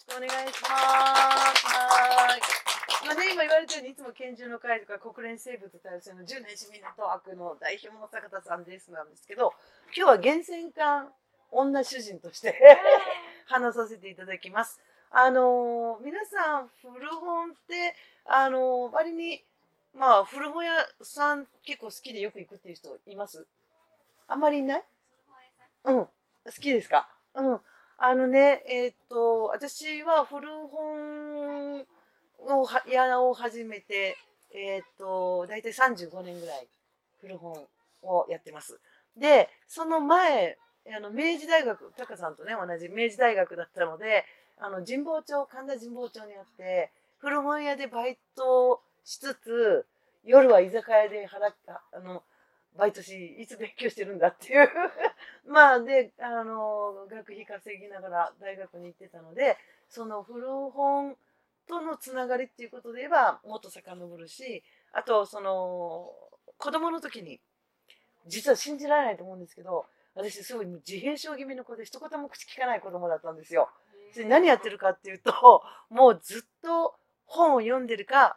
しくお願いします。はい。まあね、今言われたように、いつも拳銃の会とか国連生物多様性の10年市民のトークの代表の坂田さんですなんですけど、今日は源泉館女主人として 話させていただきます。あのー皆さん、古本って、あのー割に、まあ、古本屋さん結構好きでよく行くっていう人います？あんまりいない？うん。好きですか？うん。あのね、えーっと、私は古本を屋を始めて、えーっと、大体35年ぐらい古本をやってます。で、その前、あの明治大学、タカさんとね、同じ明治大学だったので、あの神保町、神田神保町にあって、古本屋でバイトしつつ、夜は居酒屋で働く、あの、バイトし、いつ勉強してるんだっていう。まあ、で、あの、学費稼ぎながら大学に行ってたので、その古本とのつながりっていうことで言えば、もっと遡るし、あと、その、子供の時に、実は信じられないと思うんですけど、私すごい自閉症気味の子で一言も口聞かない子供だったんですよ。で何やってるかっていうと、もうずっと本を読んでるか、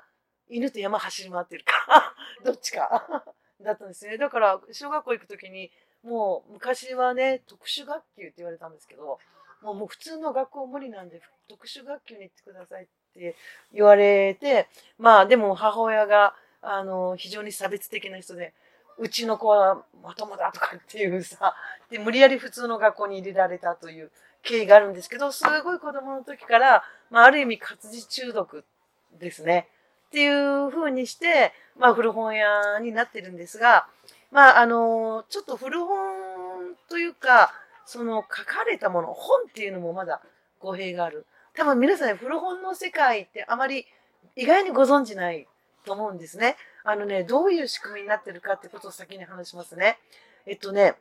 犬と山走り回ってるか、どっちかだったんですね。だから、小学校行くときに、もう昔はね、特殊学級って言われたんですけど、もうもう普通の学校無理なんで、特殊学級に行ってくださいって言われて、まあでも母親が、あの、非常に差別的な人で、うちの子はまともだとかっていうさ、で、無理やり普通の学校に入れられたという経緯があるんですけど、すごい子供の時から、まあある意味活字中毒ですね。っていう風にして、まあ古本屋になってるんですが、まああの、ちょっと古本というか、その書かれたもの、本っていうのもまだ語弊がある。多分皆さんね、古本の世界ってあまり意外にご存知ないと思うんですね。あのね、どういう仕組みになってるかってことを先に話しますね。えっとね、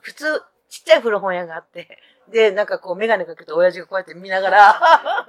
普通、ちっちゃい古本屋があって、で、なんかこう、メガネかけて親父がこうやって見ながら、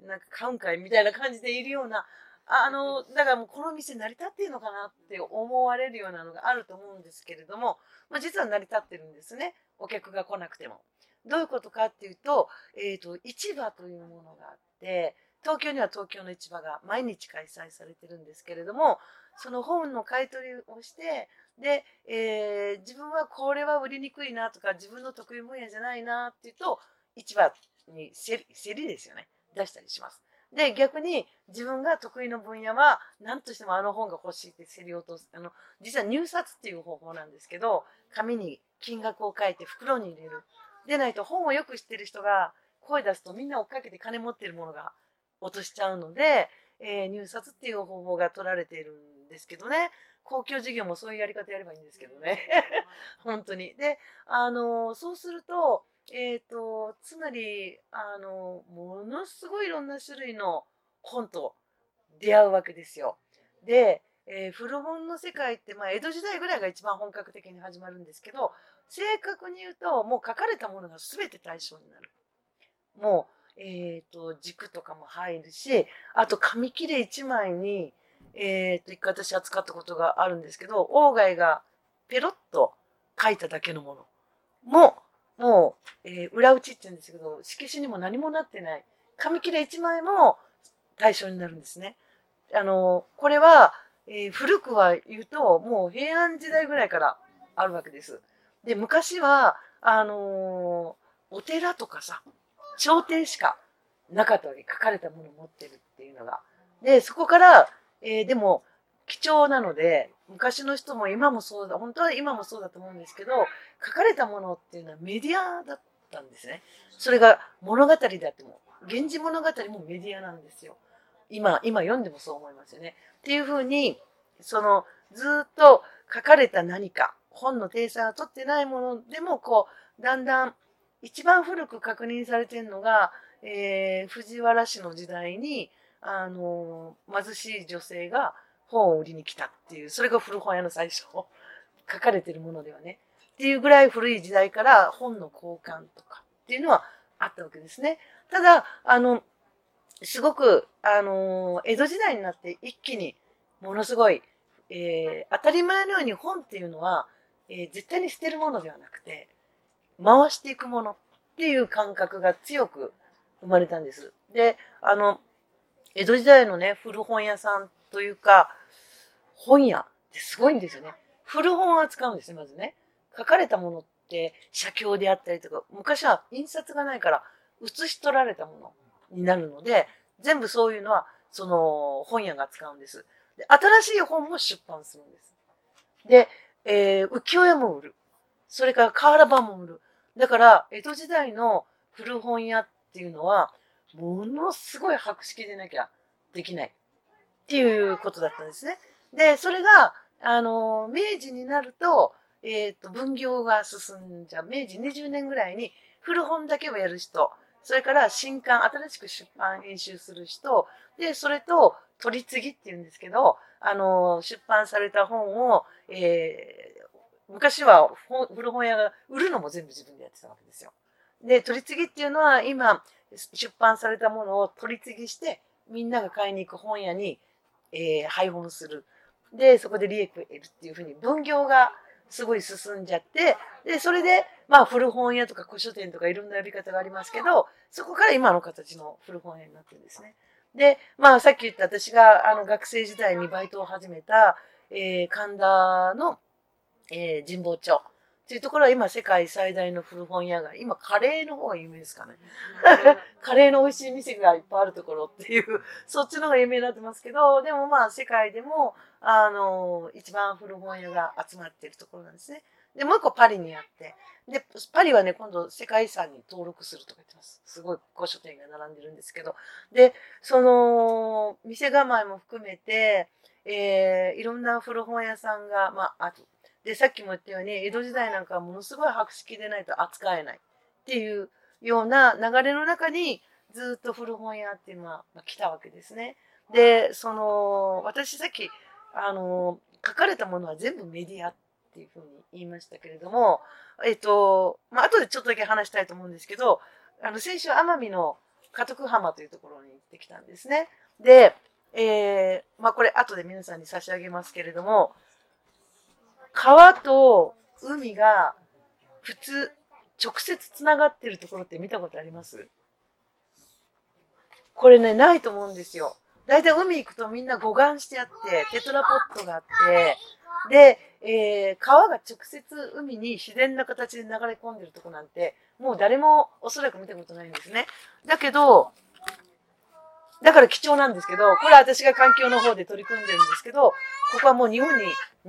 なんか買うんかいみたいな感じでいるような、あの、だからもうこの店成り立っているのかなって思われるようなのがあると思うんですけれども、まあ、実は成り立ってるんですね。お客が来なくても。どういうことかっていうと、えっ、と、市場というものがあって、東京には東京の市場が毎日開催されてるんですけれども、その本の買い取りをして、で、えー自分はこれは売りにくいなとか、自分の得意分野じゃないなっていうと、市場に競り競りですよね。出したりします。で、逆に自分が得意の分野は何としてもあの本が欲しいって競り落とす。あの、実は入札っていう方法なんですけど、紙に金額を書いて袋に入れる。でないと本をよく知ってる人が声出すとみんな追っかけて金持ってるものが落としちゃうので、えー入札っていう方法が取られているんですけどね。公共事業もそういうやり方やればいいんですけどね。本当に。で、あの、そうすると、えっ、と、つまり、あの、ものすごいいろんな種類の本と出会うわけですよ。で、えー古本の世界って、まあ、江戸時代ぐらいが一番本格的に始まるんですけど、正確に言うと、もう書かれたものが全て対象になる。もう、えっ、と、軸とかも入るし、あと紙切れ1枚に、えっ、と、一回私扱ったことがあるんですけど、鴎外がペロッと書いただけのものも、もう、えー裏打ちって言うんですけど、色紙にも何もなってない。紙切れ1枚も対象になるんですね。あの、これは、えー古くは言うと、もう平安時代ぐらいからあるわけです。で、昔は、あのーお寺とかさ、朝廷しかなかったわけ。書かれたものを持ってるっていうのが。で、そこから、えーでも、貴重なので、昔の人も今もそうだ、本当は今もそうだと思うんですけど、書かれたものっていうのはメディアだったんですね。それが物語であっても、源氏物語もメディアなんですよ。今、今読んでもそう思いますよね。っていうふうに、その、ずっと書かれた何か、本の体裁を取ってないものでも、こう、だんだん、一番古く確認されてるのが、えー藤原氏の時代に、あのー貧しい女性が本を売りに来たっていう、それが古本屋の最初、書かれてるものではね。っていうぐらい古い時代から本の交換とかっていうのはあったわけですね。ただ、あの、すごく、あの江戸時代になって一気にものすごい、えー当たり前のように本っていうのは、えー絶対に捨てるものではなくて、回していくものっていう感覚が強く生まれたんです。で、あの、江戸時代のね、古本屋さんというか、本屋ってすごいんですよね。古本を扱うんですね、まずね。書かれたものって写経であったりとか、昔は印刷がないから写し取られたものになるので、全部そういうのは、その本屋が扱うんです。で新しい本も出版するんです。で、えー、浮世絵も売る。それから瓦版も売る。だから、江戸時代の古本屋っていうのは、ものすごい博識でなきゃできないっていうことだったんですね。で、それが、あの、明治になると、えっ、と、分業が進んじゃう。明治20年ぐらいに古本だけをやる人、それから新刊、新しく出版編集する人、で、それと取り次ぎっていうんですけど、あの、出版された本を、えー昔は古本屋が売るのも全部自分でやってたわけですよ。で、取り次ぎっていうのは今、出版されたものを取り次ぎして、みんなが買いに行く本屋に、えー配本する。で、そこで利益を得るっていうふうに分業がすごい進んじゃって、で、それで、まあ古本屋とか古書店とかいろんな呼び方がありますけど、そこから今の形の古本屋になってるんですね。で、まあさっき言った私があの学生時代にバイトを始めた、えー神田の、えー神保町っていうところは今世界最大の古本屋が、今カレーの方が有名ですかね。カレーの美味しい店がいっぱいあるところっていう、そっちの方が有名になってますけど、でもまあ世界でも、あの、一番古本屋が集まってるところなんですね。で、もう一個パリにあって、で、パリはね、今度世界遺産に登録するとか言ってます。すごい古書店が並んでるんですけど。で、その、店構えも含めて、えーいろんな古本屋さんが、まあ、あと、で、さっきも言ったように、江戸時代なんかはものすごい博識でないと扱えないっていうような流れの中に、ずっと古本屋っていうのはま来たわけですね。で、その、私さっき、あの、書かれたものは全部メディアっていうふうに言いましたけれども、えっと、まあ、後でちょっとだけ話したいと思うんですけど、あの、先週奄美の家徳浜というところに行ってきたんですね。で、えー、まあ、これ後で皆さんに差し上げますけれども、川と海が普通、直接つながってるところって見たことあります？これね、ないと思うんですよ。だいたい海行くとみんな護岸してあって、テトラポットがあって、で、えー川が直接海に自然な形で流れ込んでるとこなんて、もう誰もおそらく見たことないんですね。だけど、だから貴重なんですけど、これは私が環境の方で取り組んでるんですけど、ここはもう日本に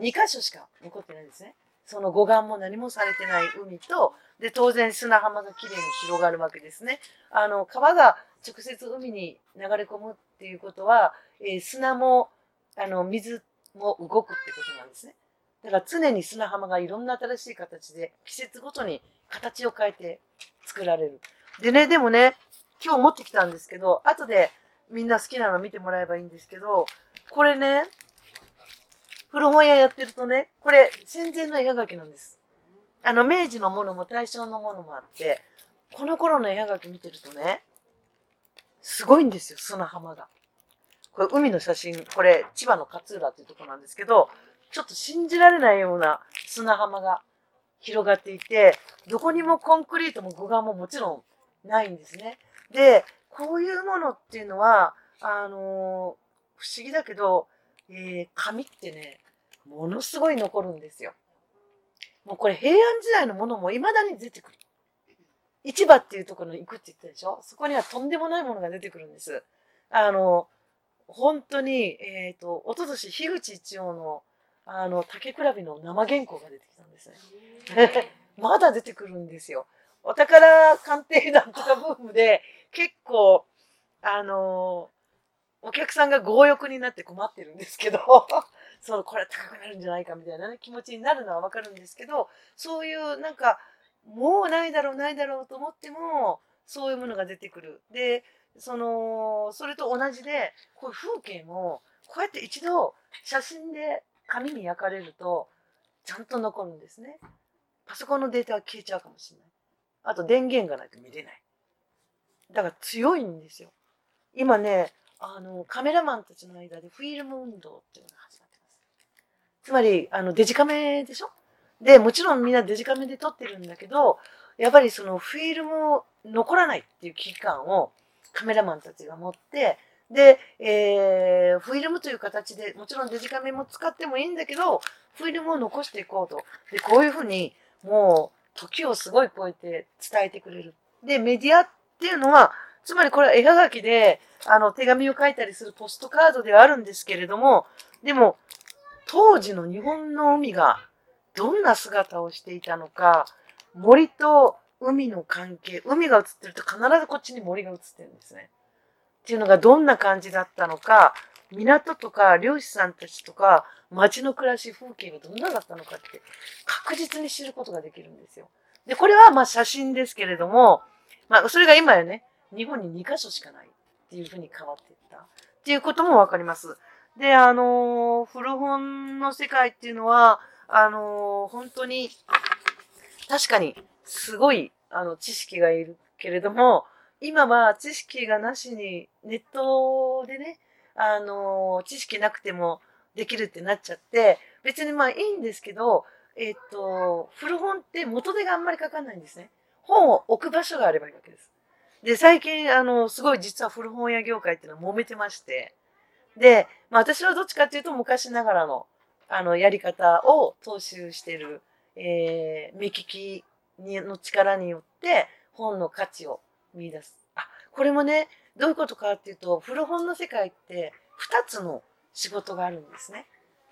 2カ所しか残ってないんですね。その護岸も何もされてない海と、で、当然砂浜がきれいに広がるわけですね。あの、川が直接海に流れ込むっていうことは、えー砂も、あの、水も動くってことなんですね。だから常に砂浜がいろんな新しい形で、季節ごとに形を変えて作られる。でね、でもね、今日持ってきたんですけど、後でみんな好きなの見てもらえばいいんですけど、これね、古本屋やってるとね、これ戦前の絵はがきなんです。あの、明治のものも大正のものもあって、この頃の絵はがき見てるとね、すごいんですよ、砂浜が。これ海の写真、これ千葉の勝浦っていうとこなんですけど、ちょっと信じられないような砂浜が広がっていて、どこにもコンクリートも護岸ももちろんないんですね。で、こういうものっていうのは、あのー不思議だけど、えー紙ってね、ものすごい残るんですよ。もうこれ平安時代のものも未だに出てくる。市場っていうところに行くって言ったでしょ？そこにはとんでもないものが出てくるんです。あの、本当に、えっ、と、おととし、樋口一葉の、あの、竹比べの生原稿が出てきたんですね。まだ出てくるんですよ。お宝鑑定団とかブームで、結構、あのお客さんが強欲になって困ってるんですけど、そう、これ高くなるんじゃないかみたいなね、気持ちになるのはわかるんですけど、そういうなんか、もうないだろうないだろうと思っても、そういうものが出てくる。で、その、それと同じで、こういう風景も、こうやって一度写真で紙に焼かれると、ちゃんと残るんですね。パソコンのデータは消えちゃうかもしれない。あと電源がないと見れない。だから強いんですよ。今ね、あの、カメラマンたちの間でフィルム運動っていうのが始まってます。つまり、あの、デジカメでしょ？で、もちろんみんなデジカメで撮ってるんだけど、やっぱりそのフィルム残らないっていう危機感をカメラマンたちが持って、で、えー、フィルムという形で、もちろんデジカメも使ってもいいんだけど、フィルムを残していこうと。で、こういうふうに、もう、時をすごい超えて伝えてくれる。で、メディアっっていうのは、つまりこれは絵はがきで、あの、手紙を書いたりするポストカードではあるんですけれども、でも、当時の日本の海がどんな姿をしていたのか、森と海の関係、海が映ってると必ずこっちに森が映ってるんですね。っていうのがどんな感じだったのか、港とか漁師さんたちとか街の暮らし風景がどんなだったのかって確実に知ることができるんですよ。で、これはまあ写真ですけれども、まあそれが今やね、日本に2カ所しかないっていうふうに変わっていったっていうこともわかります。で、あの、古本の世界っていうのは、あの、本当に、確かに、すごい、あの、知識がいるけれども、今は知識がなしに、ネットでね、あの、知識なくてもできるってなっちゃって、別にまあいいんですけど、えっと、古本って元手があんまりかかんないんですね。本を置く場所があればいいわけです。で、最近、あの、すごい実は古本屋業界っていうのは揉めてまして、で、まあ私はどっちかっていうと昔ながらの、あの、やり方を踏襲してる、えー、目利きにの力によって本の価値を見出す。あ、これもね、どういうことかっていうと、古本の世界って2つの仕事があるんですね。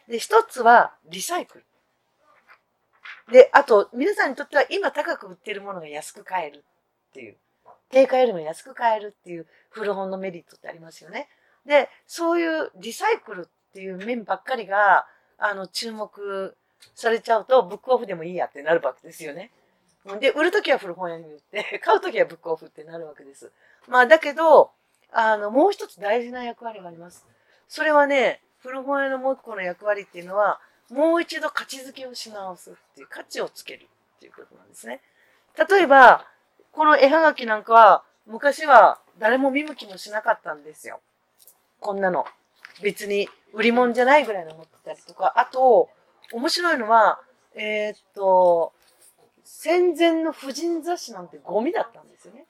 で、1つはリサイクル。で、あと、皆さんにとっては今高く売ってるものが安く買えるっていう。定価よりも安く買えるっていう古本のメリットってありますよね。で、そういうリサイクルっていう面ばっかりが、あの、注目されちゃうと、ブックオフでもいいやってなるわけですよね。で、売るときは古本屋に売って、買うときはブックオフってなるわけです。まあ、だけど、あの、もう一つ大事な役割があります。それはね、古本屋のもう一個の役割っていうのは、もう一度価値づけをし直すっていう価値をつけるっていうことなんですね。例えば、この絵はがきなんかは、昔は誰も見向きもしなかったんですよ。こんなの。別に売り物じゃないぐらいの持ってたりとか、あと、面白いのは、えー、っと、戦前の婦人雑誌なんてゴミだったんですよね。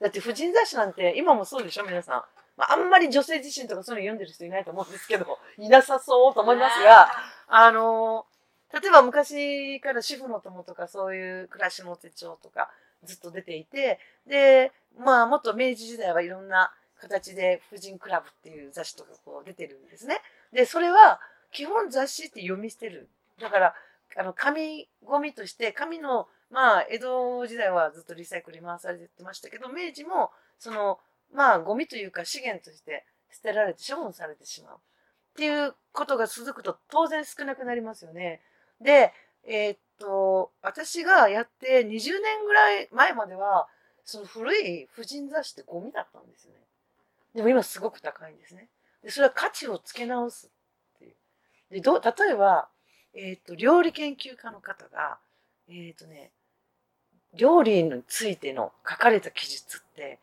だって婦人雑誌なんて今もそうでしょ皆さん。まあ、あんまり女性自身とかそういうの読んでる人いないと思うんですけど、いなさそうと思いますが、あの例えば昔から主婦の友とかそういう暮らしの手帳とかずっと出ていて、で、まあもっと明治時代はいろんな形で婦人クラブっていう雑誌とかこう出てるんですね。で、それは基本雑誌って読み捨てる。だから、あの、紙ゴミとして、紙の、まあ、江戸時代はずっとリサイクルに回されてましたけど、明治も、その、まあ、ゴミというか資源として捨てられて処分されてしまう。っていうことが続くと当然少なくなりますよね。で、えー、っと、私がやって20年ぐらい前までは、その古い婦人雑誌ってゴミだったんですよね。でも今すごく高いんですね。で、それは価値をつけ直すっていう。で、ど、例えば、えっ、と、料理研究家の方が、えっ、とね、料理についての書かれた記述って、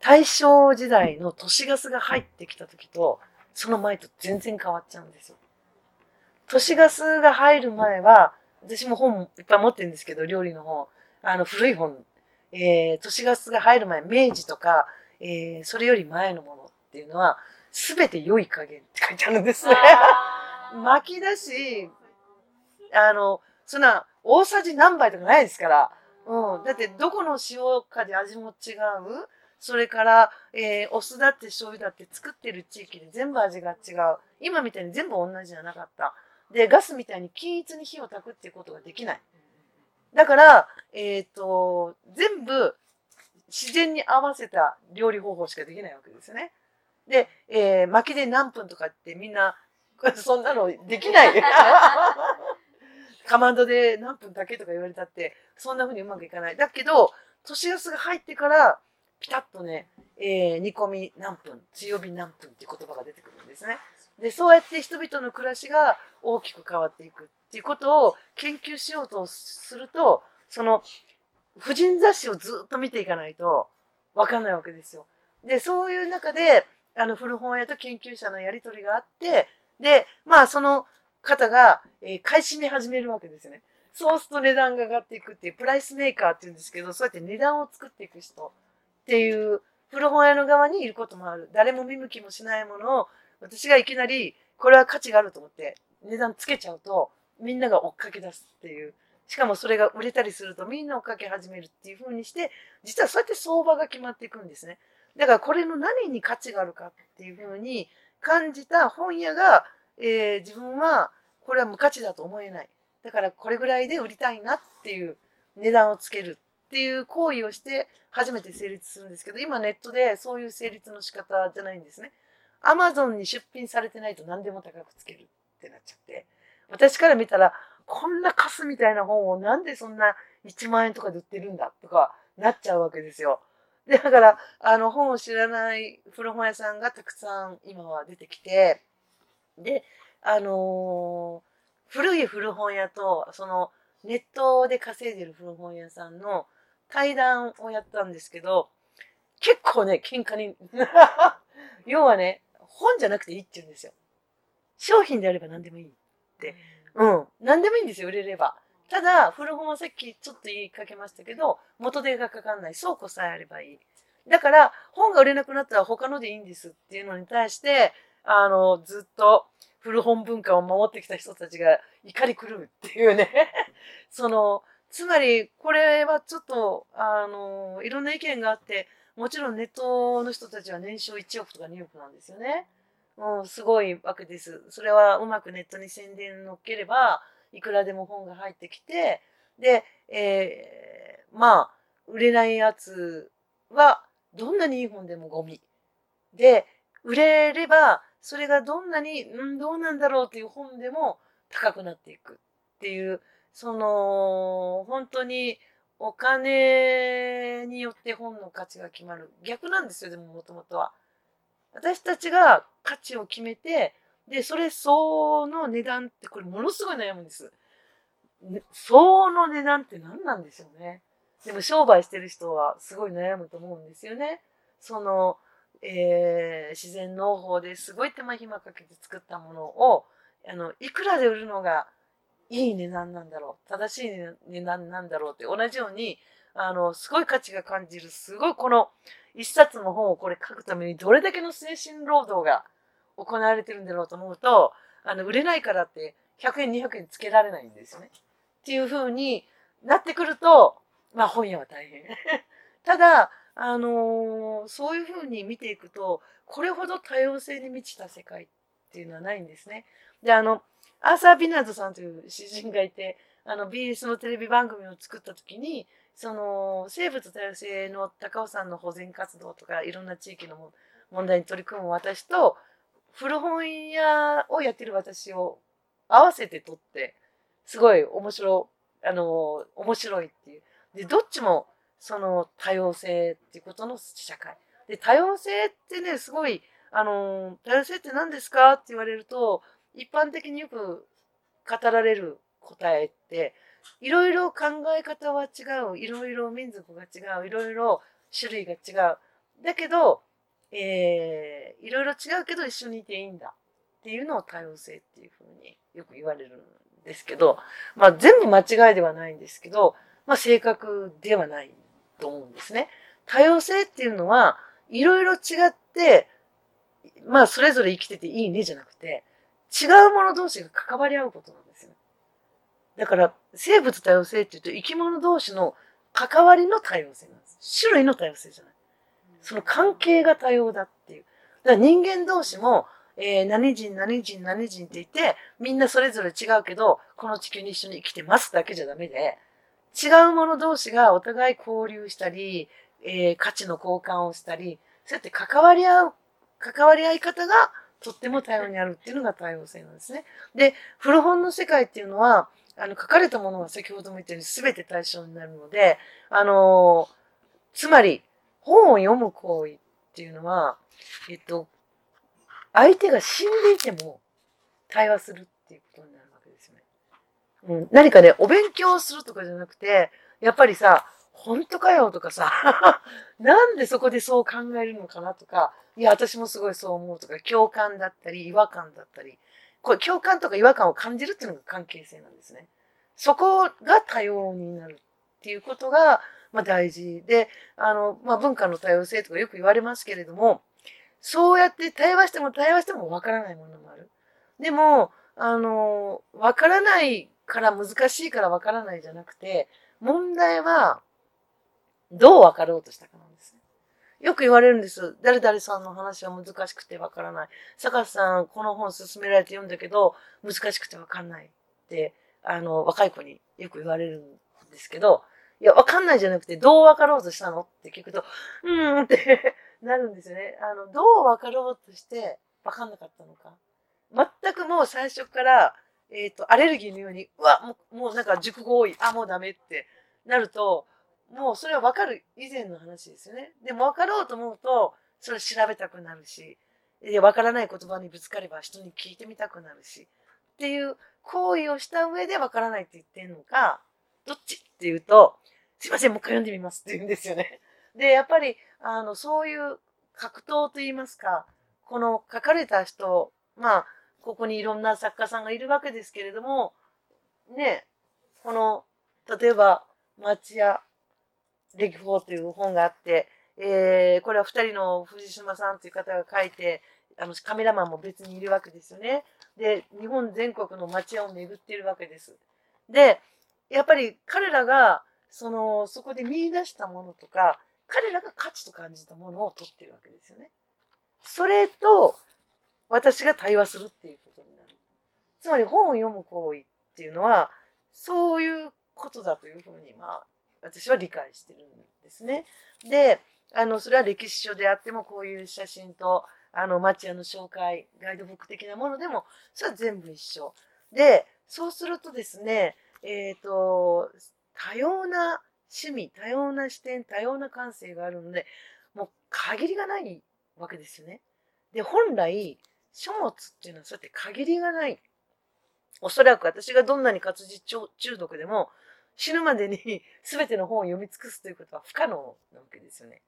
大正時代の都市ガスが入ってきた時と、その前と全然変わっちゃうんですよ。都市ガスが入る前は、私も本いっぱい持ってるんですけど、料理の本、あの古い本、えー、都市ガスが入る前、明治とか、えー、それより前のものっていうのは、すべて良い加減って書いてあるんですね。巻き出し、あの、そんな、大さじ何杯とかないですから。うん。だって、どこの塩かで味も違う。それから、えー、お酢だって醤油だって作ってる地域で全部味が違う。今みたいに全部同じじゃなかった。で、ガスみたいに均一に火を焚くっていうことができない。だから、えっ、ー、と、全部自然に合わせた料理方法しかできないわけですよね。で、えー、薪で何分とかってみんな、そんなのできない。かまどで何分だけとか言われたって、そんな風にうまくいかない。だけど、年シガスが入ってから、ピタッとね、えー、煮込み何分、強火何分っていう言葉が出てくるんですね。で、そうやって人々の暮らしが大きく変わっていくっていうことを研究しようとすると、その、婦人雑誌をずっと見ていかないとわかんないわけですよ。で、そういう中で、あの、古本屋と研究者のやりとりがあって、で、まあ、その方が、えー、買い占め始めるわけですよね。そうすると値段が上がっていくっていう、プライスメーカーっていうんですけど、そうやって値段を作っていく人っていう、古本屋の側にいることもある。誰も見向きもしないものを、私がいきなり、これは価値があると思って、値段つけちゃうと、みんなが追っかけ出すっていう。しかもそれが売れたりするとみんな追っかけ始めるっていう風にして、実はそうやって相場が決まっていくんですね。だからこれの何に価値があるかっていう風に感じた本屋が、えー、自分はこれは無価値だと思えない。だからこれぐらいで売りたいなっていう値段をつけるっていう行為をして初めて成立するんですけど、今ネットでそういう成立の仕方じゃないんですね。アマゾンに出品されてないと何でも高くつけるってなっちゃって。私から見たら、こんなカスみたいな本をなんでそんな1万円とかで売ってるんだとかなっちゃうわけですよ。でだから、あの本を知らない古本屋さんがたくさん今は出てきて、で、あのー、古い古本屋と、そのネットで稼いでる古本屋さんの対談をやったんですけど、結構ね、喧嘩に 要はね、本じゃなくていいって言うんですよ。商品であれば何でもいいって。うん。何でもいいんですよ、売れれば。ただ、古本はさっきちょっと言いかけましたけど、元手がかかんない。倉庫さえあればいい。だから、本が売れなくなったら他のでいいんですっていうのに対して、あの、ずっと古本文化を守ってきた人たちが怒り狂うっていうね。その、つまり、これはちょっと、あの、いろんな意見があって、もちろんネットの人たちは年商1億とか2億なんですよね。うん、すごいわけです。それはうまくネットに宣伝乗っければ、いくらでも本が入ってきて、で、えー、まあ、売れないやつは、どんなにいい本でもゴミ。で、売れれば、それがどんなに、うん、どうなんだろうっていう本でも高くなっていくっていう、その、本当にお金によって本の価値が決まる。逆なんですよ、でももともとは。私たちが価値を決めて、で、それ相応の値段ってこれものすごい悩むんです。相応の値段って何なんでしょうね。でも商売してる人はすごい悩むと思うんですよね。その、えー、自然農法ですごい手間暇かけて作ったものを、あの、いくらで売るのがいい値段なんだろう、正しい値段なんだろうって同じように、あの、すごい価値が感じる、すごいこの一冊の本をこれ書くためにどれだけの精神労働が行われてるんだろうと思うと、あの、売れないからって100円200円つけられないんですよね。っていう風になってくると、まあ本屋は大変。ただ、あのー、そういう風に見ていくと、これほど多様性に満ちた世界っていうのはないんですね。で、あの、アーサー・ビナードさんという詩人がいて、あの、BS のテレビ番組を作った時に、その、生物多様性の高尾山の保全活動とか、いろんな地域の問題に取り組む私と、古本屋をやってる私を合わせて撮って、すごい面白、あの、面白いっていう。で、どっちも、その多様性っていうことの社会。で、多様性ってね、すごい、あの、多様性って何ですかって言われると、一般的によく語られる答えって、いろいろ考え方は違う、いろいろ民族が違う、いろいろ種類が違う。だけど、えー、いろいろ違うけど一緒にいていいんだっていうのを多様性っていうふうによく言われるんですけど、まあ全部間違いではないんですけど、まあ正確ではないと思うんですね。多様性っていうのは、いろいろ違って、まあそれぞれ生きてていいねじゃなくて、違うもの同士が関わり合うことなんですよ。だから生物多様性って言うと生き物同士の関わりの多様性なんです。種類の多様性じゃない。その関係が多様だっていう。だから人間同士も、えー、何人何人何人って言って、みんなそれぞれ違うけど、この地球に一緒に生きてますだけじゃダメで、違うもの同士がお互い交流したり、えー、価値の交換をしたり、そうやって関わり合う、関わり合い方がとっても多様にあるっていうのが多様性なんですね。で、古本の世界っていうのは、あの、書かれたものは先ほども言ったように全て対象になるので、あのー、つまり、本を読む行為っていうのは、えっと、相手が死んでいても対話するっていうことになるわけですよね。うん、何かね、お勉強するとかじゃなくて、やっぱりさ、本当かよとかさ、なんでそこでそう考えるのかなとか、いや、私もすごいそう思うとか、共感だったり、違和感だったり、これ共感とか違和感を感じるっていうのが関係性なんですね。そこが多様になるっていうことが、まあ、大事で、あの、まあ、文化の多様性とかよく言われますけれども、そうやって対話しても対話してもわからないものもある。でも、あの、わからないから難しいからわからないじゃなくて、問題は、どうわかろうとしたかなんですね。よく言われるんです。誰々さんの話は難しくてわからない。坂さん、この本勧められて読んだけど、難しくてわかんないって、あの、若い子によく言われるんですけど、いや、わかんないじゃなくて、どうわかろうとしたのって聞くと、うーんって なるんですよね。あの、どうわかろうとしてわかんなかったのか。全くもう最初から、えっ、ー、と、アレルギーのように、うわ、もう、もうなんか熟語多い、あ、もうダメってなると、もうそれはわかる以前の話ですよね。でもわかろうと思うと、それ調べたくなるし、わからない言葉にぶつかれば人に聞いてみたくなるし、っていう行為をした上でわからないって言ってんのか、どっちっていうと、すいません、もう一回読んでみますって言うんですよね。で、やっぱり、あの、そういう格闘と言いますか、この書かれた人、まあ、ここにいろんな作家さんがいるわけですけれども、ね、この、例えば、町屋歴法という本があって、えー、これは二人の藤島さんという方が書いて、あの、カメラマンも別にいるわけですよね。で、日本全国の町屋を巡っているわけです。で、やっぱり彼らが、その、そこで見出したものとか、彼らが価値と感じたものを取ってるわけですよね。それと、私が対話するっていうことになる。つまり本を読む行為っていうのは、そういうことだというふうに、まあ、私は理解してるんですね。で、あの、それは歴史書であっても、こういう写真と、あの、町屋の紹介、ガイドブック的なものでも、それは全部一緒。で、そうするとですね、えっ、ー、と、多様な趣味、多様な視点、多様な感性があるので、もう限りがないわけですよね。で、本来、書物っていうのはそうやって限りがない。おそらく私がどんなに活字中毒でも、死ぬまでに 全ての本を読み尽くすということは不可能なわけですよね。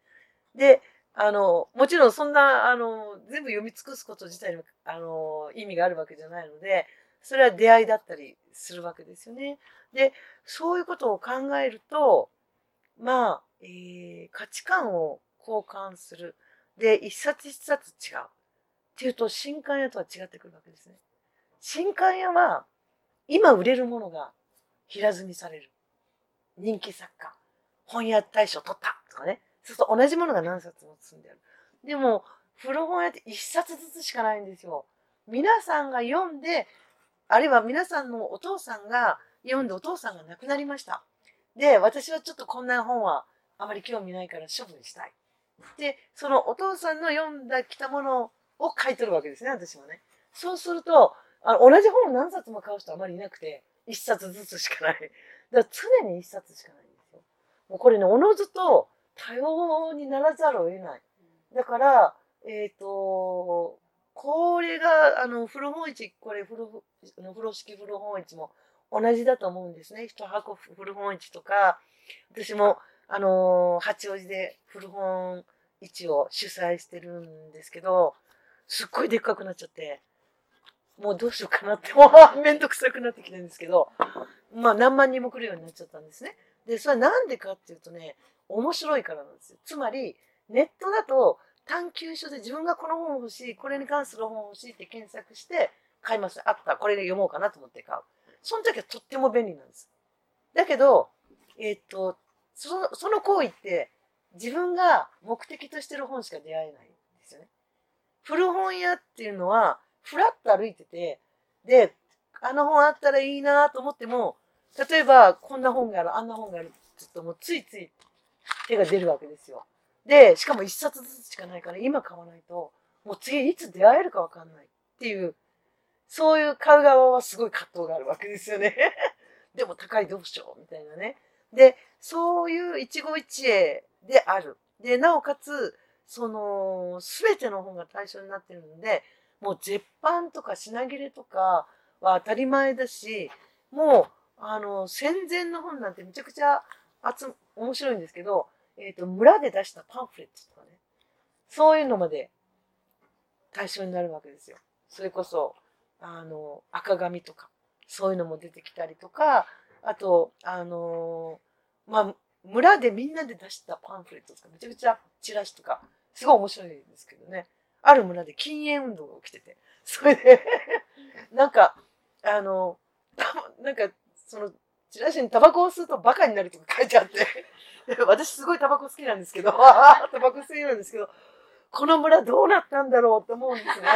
で、あの、もちろんそんな、あの、全部読み尽くすこと自体に、あの、意味があるわけじゃないので、それは出会いだったりするわけですよね。で、そういうことを考えると、まあ、えー、価値観を交換する。で、一冊一冊違う。っていうと、新刊屋とは違ってくるわけですね。新刊屋は、今売れるものが平積みされる。人気作家、本屋大賞取ったとかね。そうすると同じものが何冊も積んである。でも、古本屋って一冊ずつしかないんですよ。皆さんが読んで、あるいは皆さんのお父さんが読んでお父さんが亡くなりました。で、私はちょっとこんな本はあまり興味ないから処分したい。で、そのお父さんの読んだきたものを買い取るわけですね、私もね。そうすると、あの同じ本を何冊も買う人あまりいなくて、一冊ずつしかない。だから常に一冊しかないんですよ。もうこれね、おのずと多様にならざるを得ない。だから、えっ、ー、と、これが、あの、古本市、これ古、風呂敷古本市も同じだと思うんですね。一箱古本市とか、私も、あの、八王子で古本市を主催してるんですけど、すっごいでっかくなっちゃって、もうどうしようかなって、もうめんどくさくなってきてるんですけど、まあ何万人も来るようになっちゃったんですね。で、それはなんでかっていうとね、面白いからなんですよ。つまり、ネットだと探求書で自分がこの本欲しい、これに関する本欲しいって検索して買います。あった、これで読もうかなと思って買う。その時はとっても便利なんです。だけど、えー、っと、その、その行為って自分が目的としてる本しか出会えないんですよね。古本屋っていうのは、ふらっと歩いてて、で、あの本あったらいいなと思っても、例えば、こんな本がある、あんな本がある、ちょっともうついつい手が出るわけですよ。で、しかも一冊ずつしかないから、今買わないと、もう次いつ出会えるかわかんないっていう、そういう買う側はすごい葛藤があるわけですよね。でも高いどうしようみたいなね。で、そういう一期一会である。で、なおかつ、その、すべての本が対象になってるので、もう絶版とか品切れとかは当たり前だし、もう、あの、戦前の本なんてめちゃくちゃ集、面白いんですけど、えっ、ー、と、村で出したパンフレットとかね、そういうのまで対象になるわけですよ。それこそ、あの、赤紙とか、そういうのも出てきたりとか、あと、あのーまあ、村でみんなで出したパンフレットとか、めちゃくちゃチラシとか、すごい面白いんですけどね。ある村で禁煙運動が起きてて、それで なんか、あの、なんか、その、チラシにタバコを吸うとバカになるとか書いてあって、私すごいタバコ好きなんですけど、タバコ好きなんですけど、この村どうなったんだろうって思うんですね。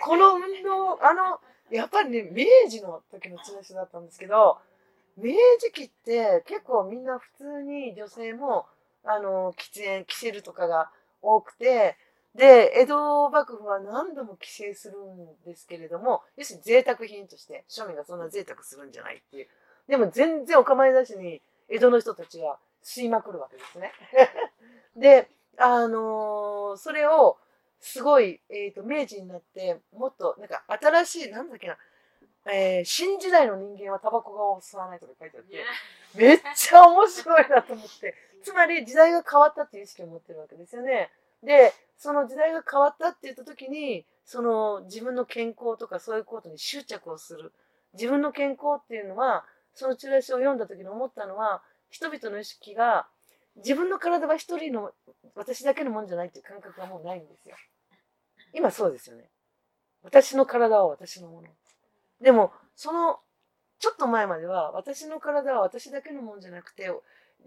この運動、あの、やっぱりね、明治の時のチラシだったんですけど、明治期って結構みんな普通に女性も、あの、喫煙、着せるとかが多くて、で、江戸幕府は何度も規制するんですけれども、要するに贅沢品として、庶民がそんな贅沢するんじゃないっていう。でも全然お構いなしに、江戸の人たちが吸いまくるわけですね。で、あのーそれを、すごい、えっ、と、明治になって、もっと、なんか、新しい、なんだっけな、えー新時代の人間はタバコが吸わないとか書いてあって、めっちゃ面白いなと思って。つまり、時代が変わったっていう意識を持ってるわけですよね。で、その時代が変わったって言った時に、その自分の健康とかそういうことに執着をする。自分の健康っていうのは、そのチラシを読んだ時に思ったのは、人々の意識が、自分の体は一人の、私だけのもんじゃないっていう感覚がもうないんですよ。今そうですよね。私の体は私のもの。でも、その、ちょっと前までは、私の体は私だけのもんじゃなくて、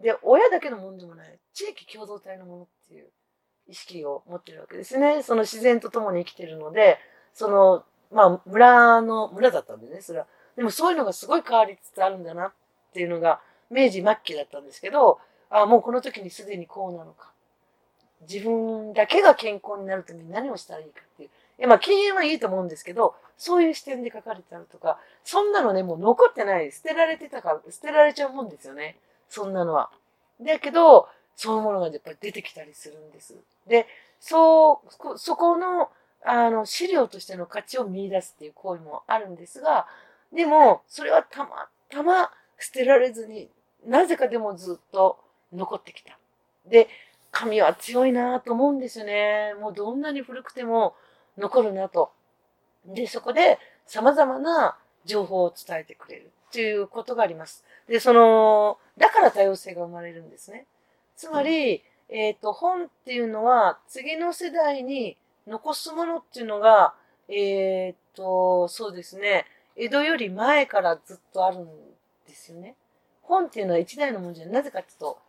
で、親だけのもんでもない、地域共同体のものっていう意識を持ってるわけですね。その自然と共に生きてるので、その、まあ、村の、村だったんでね、それは。でもそういうのがすごい変わりつつあるんだなっていうのが、明治末期だったんですけど、ああもうこの時にすでにこうなのか。自分だけが健康になるために何をしたらいいかっていう。い、まあ、禁煙はいいと思うんですけど、そういう視点で書かれてあるとか、そんなのね、もう残ってない。捨てられてたから、捨てられちゃうもんですよね。そんなのは。だけど、そういうものがやっぱり出てきたりするんです。で、そう、そこの、あの、資料としての価値を見出すっていう行為もあるんですが、でも、それはたまたま捨てられずに、なぜかでもずっと残ってきた。で、紙は強いなと思うんですよね。もうどんなに古くても残るなと。で、そこで様々な情報を伝えてくれるっていうことがあります。で、その、だから多様性が生まれるんですね。つまり、えっ、と、本っていうのは次の世代に残すものっていうのが、えっ、と、そうですね、江戸より前からずっとあるんですよね。本っていうのは一代のものじゃな。ぜかっていうと、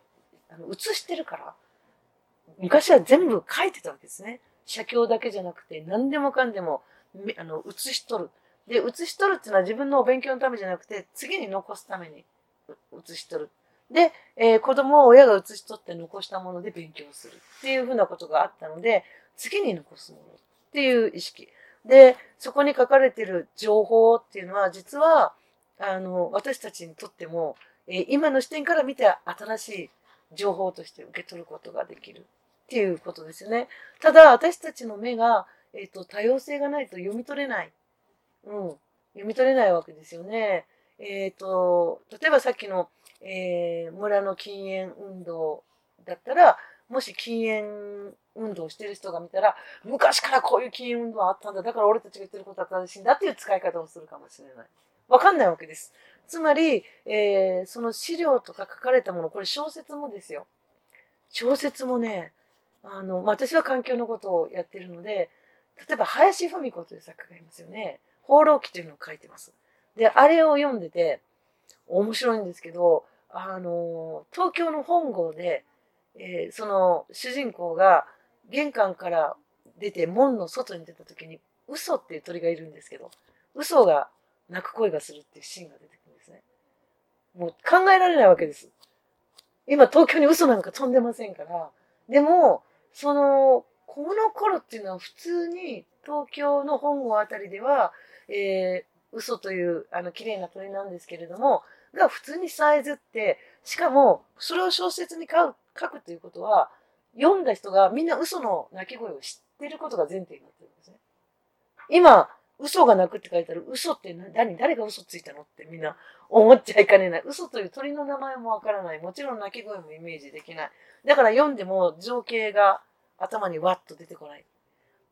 あの写してるから。昔は全部書いてたわけですね。写経だけじゃなくて、何でもかんでも、あの、写し取る。で、写し取るっていうのは自分のお勉強のためじゃなくて、次に残すために写し取る。で、えー子供を親が写し取って残したもので勉強するっていうふうなことがあったので、次に残すものっていう意識。で、そこに書かれてる情報っていうのは、実は、あの、私たちにとっても、えー今の視点から見て新しい情報として受け取ることができるっていうことですよね。ただ、私たちの目が、えっ、と、多様性がないと読み取れない。うん。読み取れないわけですよね。えっ、と、例えばさっきの、えー村の禁煙運動だったら、もし禁煙運動してる人が見たら、昔からこういう禁煙運動あったんだ。だから俺たちが言ってることは正しいんだっていう使い方をするかもしれない。わかんないわけです。つまり、えーその資料とか書かれたもの、これ小説もですよ。小説もね、あの、ま、私は環境のことをやってるので、例えば、林文子という作家がいますよね。放浪記というのを書いてます。で、あれを読んでて、面白いんですけど、あの、東京の本郷で、えーその主人公が玄関から出て門の外に出た時に、嘘っていう鳥がいるんですけど、嘘が鳴く声がするっていうシーンが出てくるんですね。もう考えられないわけです。今東京に嘘なんか飛んでませんから。でも、その、この頃っていうのは普通に東京の本郷あたりでは、えー嘘というあの綺麗な鳥なんですけれども、が普通にさえずって、しかもそれを小説に書く書くということは、読んだ人がみんな嘘の鳴き声を知ってることが前提になってるんですね。今、嘘が鳴くって書いてある嘘って何誰が嘘ついたのってみんな思っちゃいかねない。嘘という鳥の名前もわからない。もちろん鳴き声もイメージできない。だから読んでも情景が頭にわっと出てこない。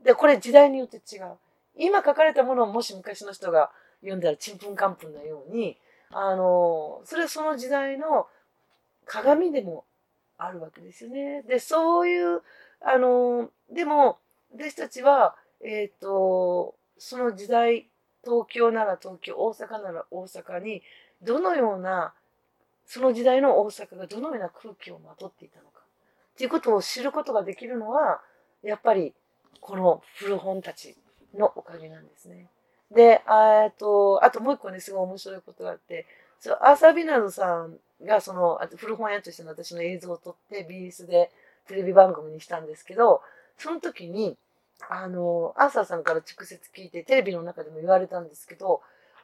で、これ時代によって違う。今書かれたものをもし昔の人が読んだらちんぷんかんぷんなように、あの、それはその時代の鏡でもあるわけですよね。で、そういう、あの、でも、私たちは、えっ、ー、と、その時代、東京なら東京、大阪なら大阪に、どのような、その時代の大阪がどのような空気をまとっていたのか、っていうことを知ることができるのは、やっぱり、この古本たちのおかげなんですね。で、えっと、あともう一個ね、すごい面白いことがあって、そうアーサー・ビナードさんが、その、古本屋としての私の映像を撮って、BS でテレビ番組にしたんですけど、その時に、あの、アーサーさんから直接聞いて、テレビの中でも言われたんですけど、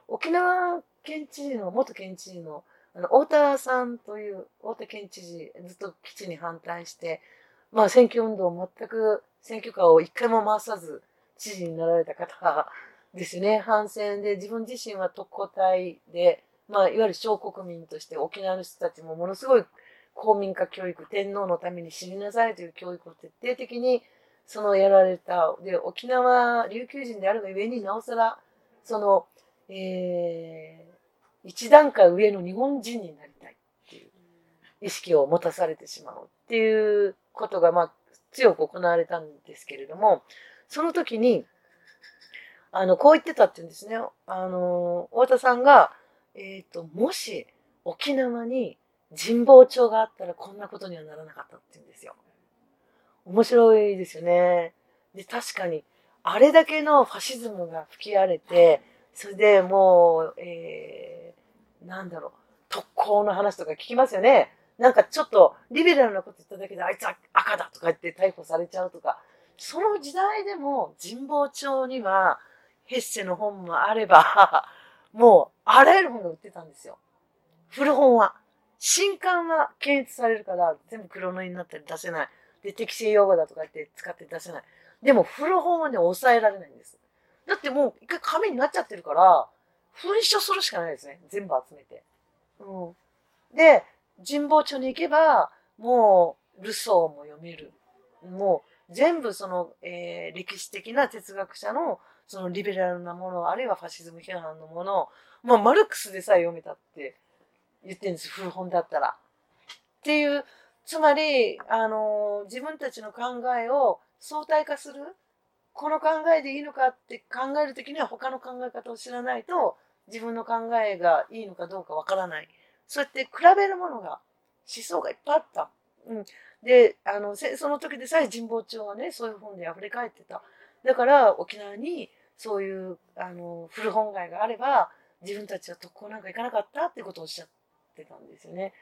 沖縄県知事の、元県知事の、あの、太田さんという、太田県知事、ずっと基地に反対して、まあ、選挙運動を全く、選挙カーを一回も回さず、知事になられた方がですね。反戦で、自分自身は特攻隊で、まあ、いわゆる小国民として沖縄の人たちもものすごい公民化教育、天皇のために死になさいという教育を徹底的にそのやられた。で、沖縄、琉球人であるがゆえになおさら、その、えー、一段階上の日本人になりたいっていう意識を持たされてしまうっていうことが、まあ、強く行われたんですけれども、その時に、あの、こう言ってたって言うんですね。あの、太田さんが、えっ、ー、と、もし沖縄に神保町があったらこんなことにはならなかったって言うんですよ。面白いですよね。で、確かに、あれだけのファシズムが吹き荒れて、それでもう、えー、なんだろう、特攻の話とか聞きますよね。なんかちょっとリベラルなこと言っただけであいつは赤だとか言って逮捕されちゃうとか、その時代でも神保町にはヘッセの本もあれば、もうあらゆる本が売ってたんですよ。古本は。新刊は検出されるから全部黒塗りになったり出せない。で、適正用語だとか言って使って出せない。でも古本はね、抑えられないんです。だってもう一回紙になっちゃってるから、噴書するしかないですね。全部集めて。うん。で、神保町に行けば、もう、ルソーも読める。もう、全部その、えー、歴史的な哲学者の、そのリベラルなもの、あるいはファシズム批判のものを、まあ、マルクスでさえ読めたって言ってるんです。古本だったら。っていう、つまり、あの、自分たちの考えを相対化する。この考えでいいのかって考えるときには他の考え方を知らないと自分の考えがいいのかどうかわからない。そうやって比べるものが、思想がいっぱいあった。うん。で、あの、その時でさえ神保町はね、そういう本で溢れ返ってた。だから沖縄にそういう、あの、古本街があれば、自分たちは特攻なんか行かなかったってことをおっしゃってたんですよね。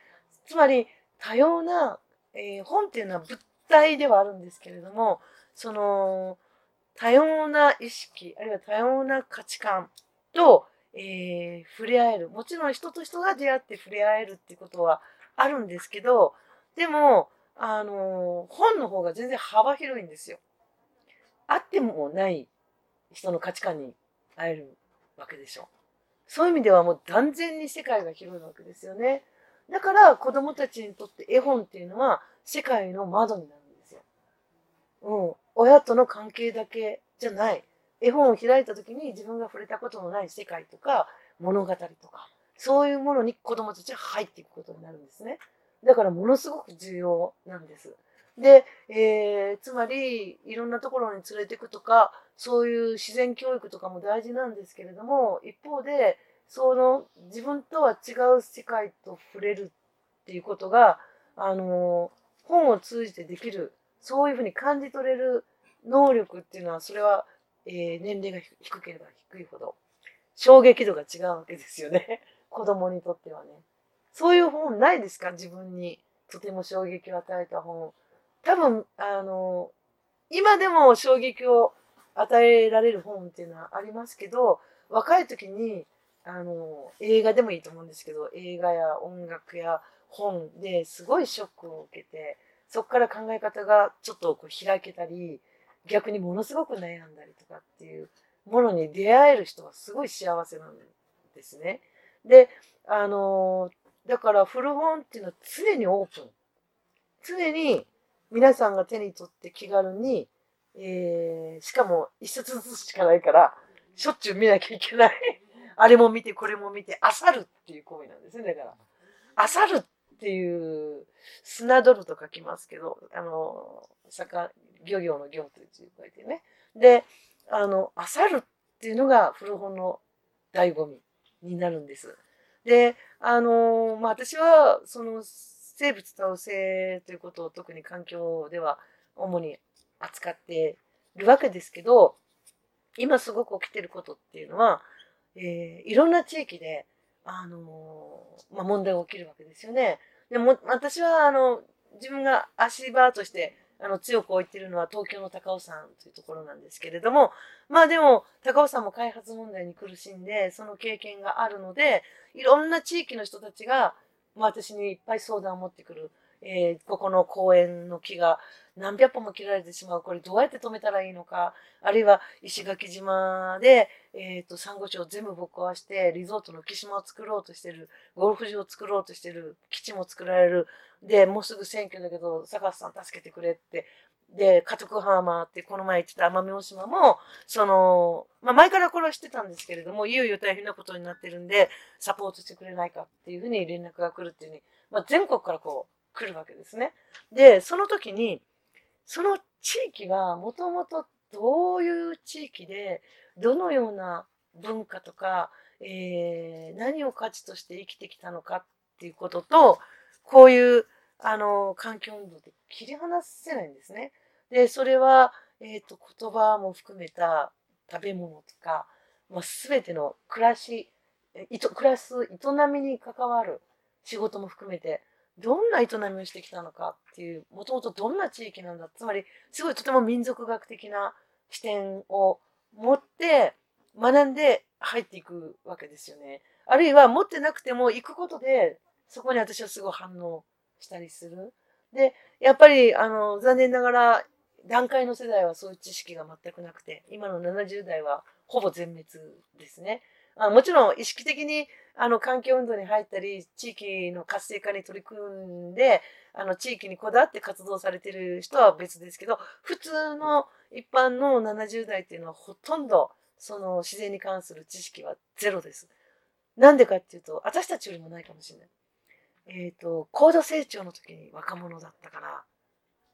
つまり、多様な、えー、本っていうのは物体ではあるんですけれども、その、多様な意識、あるいは多様な価値観と、えー、触れ合える。もちろん人と人が出会って触れ合えるっていうことはあるんですけど、でも、あの、本の方が全然幅広いんですよ。あってもない人の価値観に会えるわけでしょ。そういう意味ではもう断然に世界が広いわけですよね。だから子供たちにとって絵本っていうのは世界の窓になるんですよ。うん。親との関係だけじゃない。絵本を開いた時に自分が触れたことのない世界とか物語とか、そういうものに子供たちは入っていくことになるんですね。だからものすごく重要なんです。で、えー、つまり、いろんなところに連れていくとか、そういう自然教育とかも大事なんですけれども、一方で、その自分とは違う世界と触れるっていうことが、あの、本を通じてできる、そういうふうに感じ取れる能力っていうのは、それは、えー、年齢が低ければ低いほど、衝撃度が違うわけですよね。子供にとってはね。そういう本ないですか？自分にとても衝撃を与えた本。多分、あの、今でも衝撃を与えられる本っていうのはありますけど、若い時に、あの、映画でもいいと思うんですけど、映画や音楽や本ですごいショックを受けて、そこから考え方がちょっとこう開けたり、逆にものすごく悩んだりとかっていうものに出会える人はすごい幸せなんですね。で、あの、だから古本っていうのは常にオープン。常に皆さんが手に取って気軽にえー、しかも一冊ずつしかないから、しょっちゅう見なきゃいけないあれも見てこれも見て、あさるっていう行為なんですね、だから。あさるっていう、砂泥と書きますけど、あの、魚、漁業の業という字を書いてね。で、あの、あさるっていうのが古本の醍醐味になるんです。で、あの、まあ、私は、その、生物多様性ということを特に環境では主に扱ってるわけですけど、今すごく起きてることっていうのは、えー、いろんな地域で、あのまあ、問題が起きるわけですよね。でも、私は、あの、自分が足場として、あの、強く置いてるのは東京の高尾山というところなんですけれども、まあでも、高尾山も開発問題に苦しんで、その経験があるので、いろんな地域の人たちが、まあ私にいっぱい相談を持ってくる。えー、ここの公園の木が何百本も切られてしまう。これどうやって止めたらいいのか。あるいは石垣島で、えっ、ー、と、珊瑚礁を全部ぶっ壊して、リゾートの木島を作ろうとしてる。ゴルフ場を作ろうとしてる。基地も作られる。で、もうすぐ選挙だけど、坂田さん助けてくれって。で、カトクハーマーってこの前言ってた奄美大島も、その、まあ前からこれは知ってたんですけれども、いよいよ大変なことになってるんで、サポートしてくれないかっていうふうに連絡が来るっていうふうに、まあ全国からこう来るわけですね。で、その時に、その地域がもともとどういう地域で、どのような文化とか、えー、何を価値として生きてきたのかっていうことと、こういう、あの、環境運動って切り離せないんですね。で、それは、えっ、ー、と、言葉も含めた食べ物とか、まあ、全ての暮らし、いと暮らす営みに関わる仕事も含めて、どんな営みをしてきたのかっていう、もともとどんな地域なんだ。つまり、すごいとても民族学的な視点を持って学んで入っていくわけですよね。あるいは持ってなくても行くことで、そこに私はすごい反応したりする。で、やっぱり、あの、残念ながら、段階の世代はそういう知識が全くなくて、今の70代はほぼ全滅ですね。あもちろん意識的にあの環境運動に入ったり、地域の活性化に取り組んで、あの地域にこだわって活動されてる人は別ですけど、普通の一般の70代っていうのはほとんどその自然に関する知識はゼロです。なんでかっていうと、私たちよりもないかもしれない。えっ、ー、と、高度成長の時に若者だったから、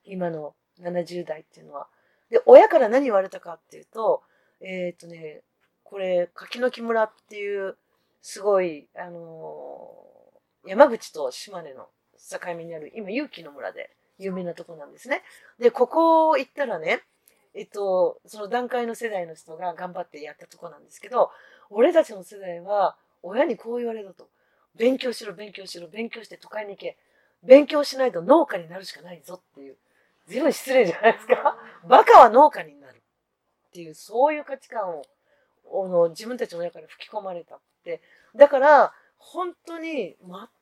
今の70代っていうのは。で、親から何言われたかっていうと、えっ、ー、とね、これ、柿の木村っていう、すごい、あのー、山口と島根の境目にある、今、勇気の村で有名なとこなんですね。で、ここ行ったらね、えっと、その段階の世代の人が頑張ってやったとこなんですけど、俺たちの世代は、親にこう言われたと。勉強しろ、勉強しろ、勉強して都会に行け。勉強しないと農家になるしかないぞっていう。随分失礼じゃないですか。バカは農家になる。っていう、そういう価値観を、の自分たちの親から吹き込まれたって。だから、本当に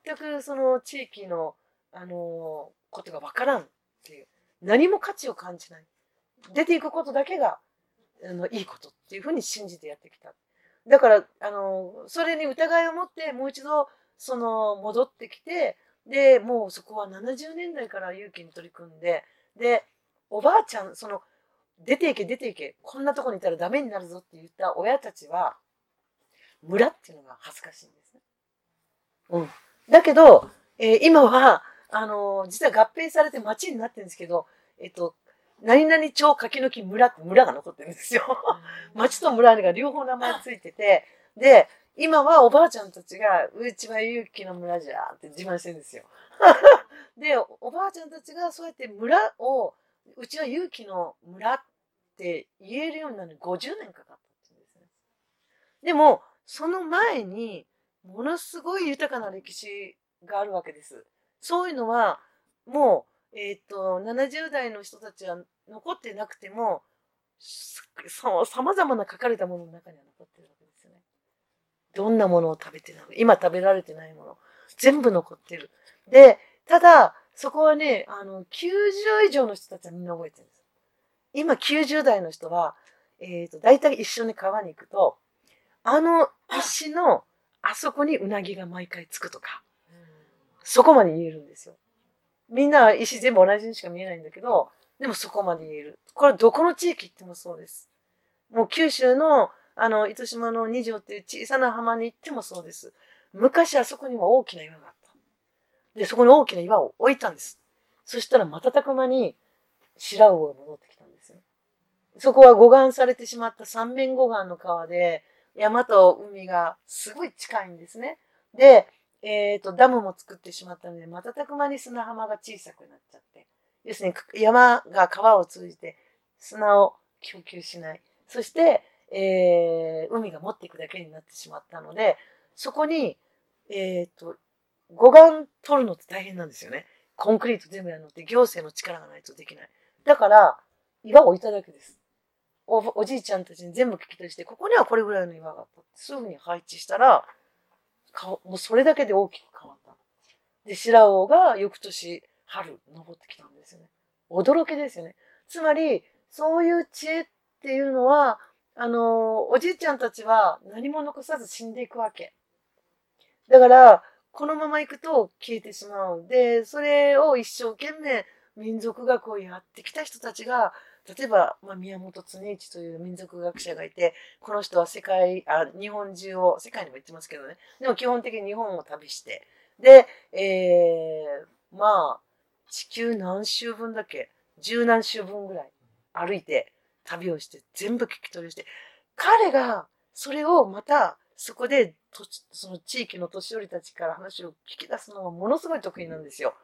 全くその地域の、あのことがわからんっていう。何も価値を感じない。出ていくことだけが、あの、いいことっていうふうに信じてやってきた。だから、あの、それに疑いを持ってもう一度、その、戻ってきて、で、もうそこは70年代から勇気に取り組んで、で、おばあちゃん、その、出ていけ出ていけ、こんなとこにいたらダメになるぞって言った親たちは、村っていうのが恥ずかしいんですね。うん。だけど、えー、今は、あのー、実は合併されて町になってるんですけど、えっと、何々町柿の木村って村が残ってるんですよ。町と村が両方名前ついてて、で、今はおばあちゃんたちが、うちは勇気の村じゃって自慢してるんですよ。で、おばあちゃんたちがそうやって村を、うちは勇気の村って言えるようになるのに50年かかったってうんですね。でも、その前に、ものすごい豊かな歴史があるわけです。そういうのは、もう、えっ、と、70代の人たちは残ってなくても、そう、様々な書かれたものの中には残ってるわけですよね。どんなものを食べてるの今食べられてないもの。全部残ってる。で、ただ、そこはね、あの、90以上の人たちはみんな覚えてるんです。今90代の人は、えっ、ー、と、大体一緒に川に行くと、あの石のあそこにうなぎが毎回つくとか、そこまで言えるんですよ。みんな石全部同じにしか見えないんだけど、でもそこまで言える。これはどこの地域行ってもそうです。もう九州のあの、糸島の二条っていう小さな浜に行ってもそうです。昔あそこには大きな岩があった。で、そこに大きな岩を置いたんです。そしたら瞬く間に白魚が戻ってきたんですよ。そこは護岸されてしまった三面護岸の川で、山と海がすごい近いんですね。で、えっ、ー、と、ダムも作ってしまったので、瞬く間に砂浜が小さくなっちゃって。要するに山が川を通じて砂を供給しない。そして、えー、海が持っていくだけになってしまったので、そこに、えっ、ー、と、護岸取るのって大変なんですよね。コンクリート全部やるのって行政の力がないとできない。だから、岩を置いただけです。おおじいちゃんたちに全部聞き取りして、ここにはこれぐらいの岩があった。すぐに配置したら、もうそれだけで大きく変わった。で、白魚が翌年春登ってきたんですよね。驚きですよね。つまり、そういう知恵っていうのは、あの、おじいちゃんたちは何も残さず死んでいくわけ。だから、このまま行くと消えてしまう。で、それを一生懸命民族学をやってきた人たちが、例えば、まあ、宮本恒一という民族学者がいて、この人は世界、あ、日本中を、世界にも行ってますけどね。でも基本的に日本を旅して、で、えー、まあ、地球何周分だっけ？十何周分ぐらい歩いて、旅をして、全部聞き取りして、彼がそれをまたそこでその地域の年寄りたちから話を聞き出すのがものすごい得意なんですよ。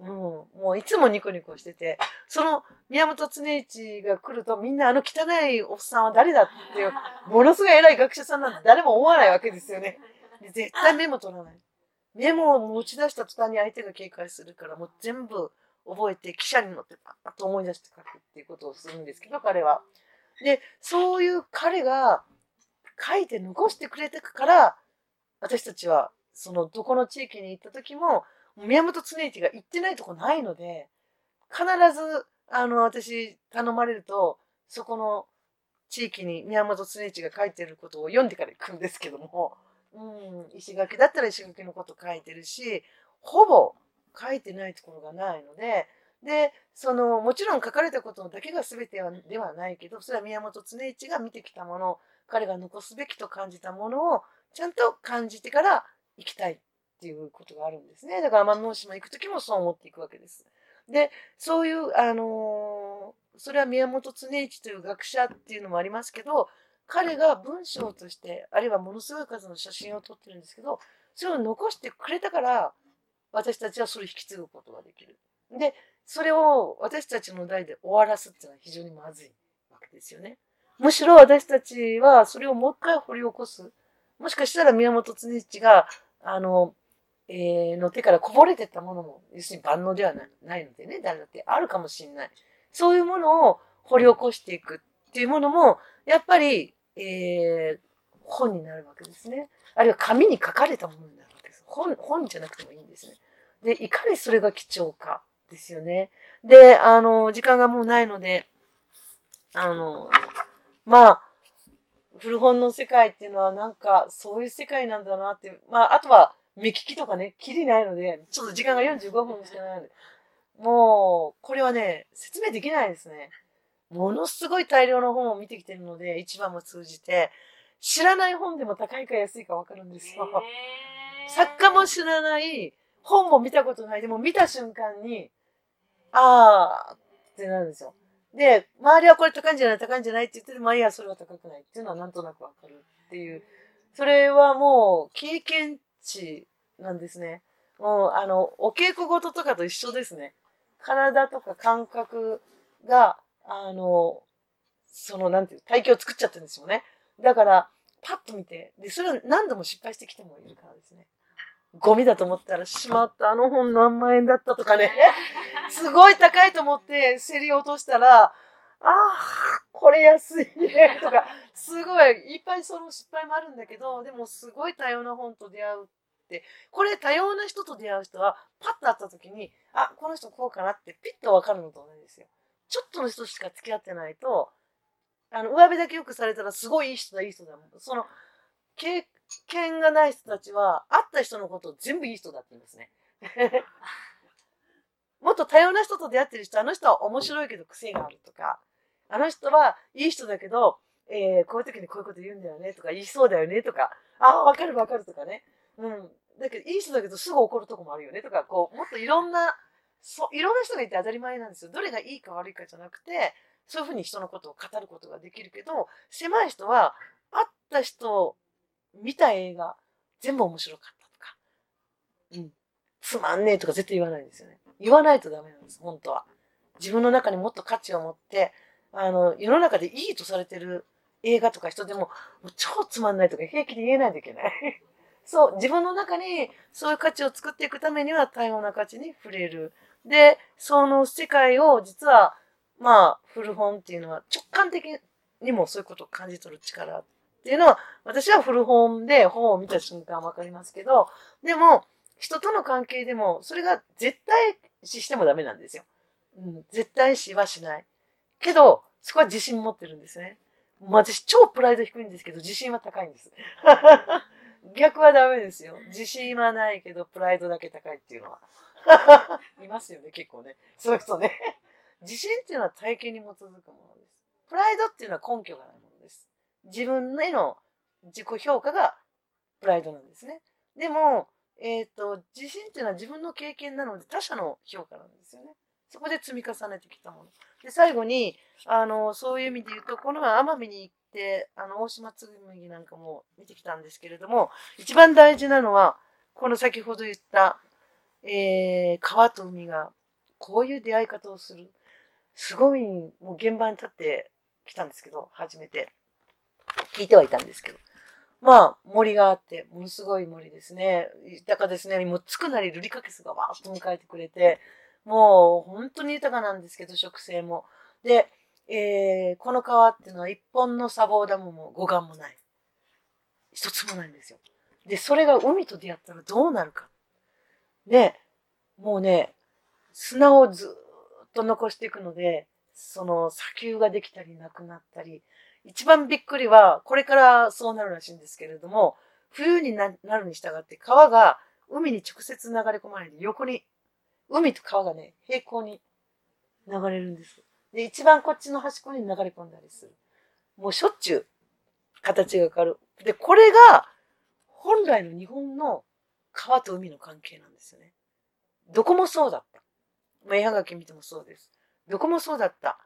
うん、もういつもニコニコしてて、その宮本恒一が来るとみんなあの汚いおっさんは誰だっていう、ものすごい偉い学者さんなんて誰も思わないわけですよね。絶対メモ取らない。メモを持ち出した途端に相手が警戒するから、もう全部覚えて記者に乗ってパッと思い出して書くっていうことをするんですけど、彼は。で、そういう彼が書いて残してくれてから、私たちは、その、どこの地域に行った時も、宮本恒一が行ってないとこないので、必ず、あの、私、頼まれると、そこの地域に宮本恒一が書いてることを読んでから行くんですけども、うん、石垣だったら石垣のこと書いてるし、ほぼ書いてないところがないので、で、その、もちろん書かれたことだけが全てはではないけど、それは宮本恒一が見てきたもの、彼が残すべきと感じたものをちゃんと感じてから行きたいっていうことがあるんですね。だから奄美大島行く時もそう思っていくわけです。で、そういう、あのー、それは宮本恒一という学者っていうのもありますけど、彼が文章として、あるいはものすごい数の写真を撮ってるんですけど、それを残してくれたから、私たちはそれを引き継ぐことができる。で、それを私たちの代で終わらすっていうのは非常にまずいわけですよね。むしろ私たちはそれをもう一回掘り起こす。もしかしたら宮本恒一が、あの、えー、の手からこぼれてったものも、要するに万能ではないのでね、誰だってあるかもしれない。そういうものを掘り起こしていくっていうものも、やっぱり、えー、本になるわけですね。あるいは紙に書かれたものになるわけです。本、本じゃなくてもいいんですね。で、いかにそれが貴重かですよね。で、あの、時間がもうないので、あの、まあ、古本の世界っていうのはなんかそういう世界なんだなって、まあ、あとは目利きとかね、きりないので、ちょっと時間が45分しかないので、もう、これはね、説明できないですね。ものすごい大量の本を見てきてるので、市場も通じて、知らない本でも高いか安いかわかるんですよ。作家も知らない、本も見たことない、でも見た瞬間に、あーってなるんですよ。で、周りはこれ高いんじゃない高いんじゃないって言ってて、まあいいや、それは高くないっていうのはなんとなくわかるっていう。それはもう経験値なんですね。もう、あの、お稽古事とかと一緒ですね。体とか感覚が、あの、その、なんていう、体型を作っちゃってるんですよね。だから、パッと見て、で、それを何度も失敗してきてもいるからですね。ゴミだと思ったら、しまった、あの本何万円だったとかね。すごい高いと思って競り落としたら、ああ、これ安いね、とか、すごい、いっぱいその失敗もあるんだけど、でもすごい多様な本と出会うって、これ多様な人と出会う人は、パッと会った時に、あ、この人こうかなってピッとわかるのと同じですよ。ちょっとの人しか付き合ってないと、あの、上辺だけよくされたらすごいいい人だ、いい人だもん。その、験がない人たちは、会った人のことを全部いい人だって言うんですね。もっと多様な人と出会ってる人、あの人は面白いけど癖があるとか、あの人はいい人だけど、えー、こういう時にこういうこと言うんだよねとか、言いそうだよねとか、ああ、わかるわかるとかね。うん。だけど、いい人だけどすぐ怒るとこもあるよねとか、こう、もっといろんな、そう、いろんな人がいて当たり前なんですよ。どれがいいか悪いかじゃなくて、そういうふうに人のことを語ることができるけど、狭い人は、会った人、見た映画、全部面白かったとか、うん。つまんねえとか絶対言わないんですよね。言わないとダメなんです、本当は。自分の中にもっと価値を持って、あの、世の中でいいとされてる映画とか人でも、も超つまんないとか平気で言えないといけない。そう、自分の中にそういう価値を作っていくためには多様な価値に触れる。で、その世界を実は、まあ、古本っていうのは直感的にもそういうことを感じ取る力っていうのは、私は古本で本を見た瞬間わかりますけど、でも、人との関係でも、それが絶対視してもダメなんですよ。うん、絶対視はしない。けど、そこは自信持ってるんですね。私、超プライド低いんですけど、自信は高いんです。逆はダメですよ。自信はないけど、プライドだけ高いっていうのは。いますよね、結構ね。そういう人ね。自信っていうのは体験に基づくものです。プライドっていうのは根拠がないもの。自分への自己評価がプライドなんですね。でも、えっ、ー、と、自信っていうのは自分の経験なので他者の評価なんですよね。そこで積み重ねてきたもの。で、最後に、あの、そういう意味で言うと、この前奄美に行って、あの、大島つぐみなんかも見てきたんですけれども、一番大事なのは、この先ほど言った、えー、川と海が、こういう出会い方をする。すごい、もう現場に立ってきたんですけど、初めて。聞いてはいたんですけど。まあ、森があって、ものすごい森ですね。豊かですね。もう、つくなりルリカケスがわーっと迎えてくれて、もう、本当に豊かなんですけど、植生も。で、えー、この川っていうのは一本の砂防ダムも護岸もない。一つもないんですよ。で、それが海と出会ったらどうなるか。で、もうね、砂をずっと残していくので、その砂丘ができたりなくなったり、一番びっくりは、これからそうなるらしいんですけれども、冬になるに従って川が海に直接流れ込まないで横に、海と川がね、平行に流れるんです。で、一番こっちの端っこに流れ込んだりする。もうしょっちゅう形が変わる。で、これが本来の日本の川と海の関係なんですよね。どこもそうだった。まあ、絵はがき見てもそうです。どこもそうだった。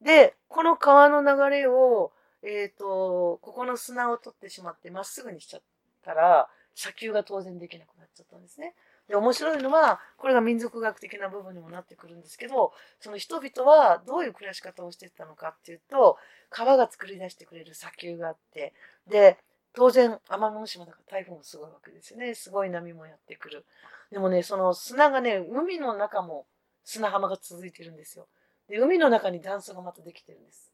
で、この川の流れをえっ、ー、と、ここの砂を取ってしまってまっすぐにしちゃったら、砂丘が当然できなくなっちゃったんですね。で、面白いのは、これが民族学的な部分にもなってくるんですけど、その人々はどういう暮らし方をしてたのかっていうと、川が作り出してくれる砂丘があって、で、当然、奄美大島だから台風もすごいわけですよね。すごい波もやってくる。でもね、その砂がね、海の中も砂浜が続いてるんですよ。で、海の中に段差がまたできてるんです。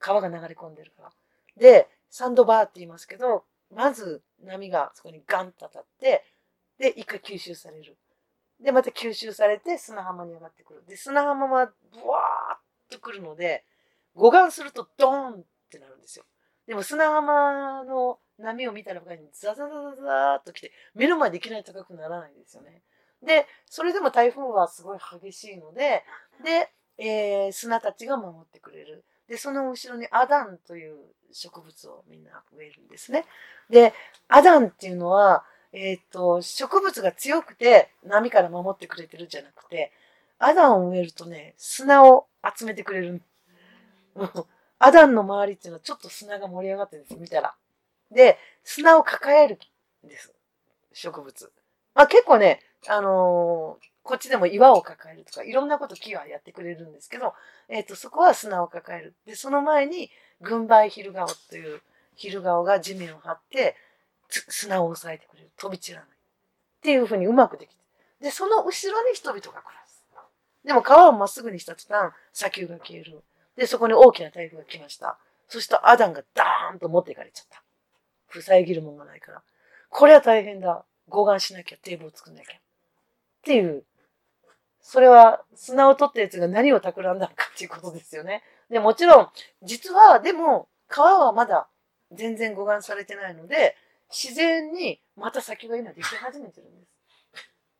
川が流れ込んでるから。で、サンドバーって言いますけど、まず波がそこにガンと当たって、で、一回吸収される。で、また吸収されて砂浜に上がってくる。で、砂浜はブワーっとくるので、護岸するとドーンってなるんですよ。でも砂浜の波を見たらばにザザザザザーっと来て、目の前でいきなり高くならないんですよね。で、それでも台風はすごい激しいので、で、えー、砂たちが守ってくれる。で、その後ろにアダンという植物をみんな植えるんですね。で、アダンっていうのは、えっ、ー、と、植物が強くて波から守ってくれてるんじゃなくて、アダンを植えるとね、砂を集めてくれる。アダンの周りっていうのはちょっと砂が盛り上がってるんです、見たら。で、砂を抱えるんです。植物。まあ結構ね、あのー、こっちでも岩を抱えるとか、いろんなこと木はやってくれるんですけど、えっ、ー、と、そこは砂を抱える。で、その前に、軍配昼顔という昼顔が地面を張って、砂を押さえてくれる。飛び散らない。っていうふうにうまくできて。で、その後ろに人々が暮らす。でも川をまっすぐにした途端、砂丘が消える。で、そこに大きな台風が来ました。そしたらアダンがダーンと持っていかれちゃった。塞ぎるものがないから。これは大変だ。護岸しなきゃ、堤防作んなきゃ。っていうそれは砂を取ったやつが何を企んだのかっていうことですよね。で、もちろん、実は、でも、川はまだ全然護岸されてないので、自然にまた先が今でき始めてるんです。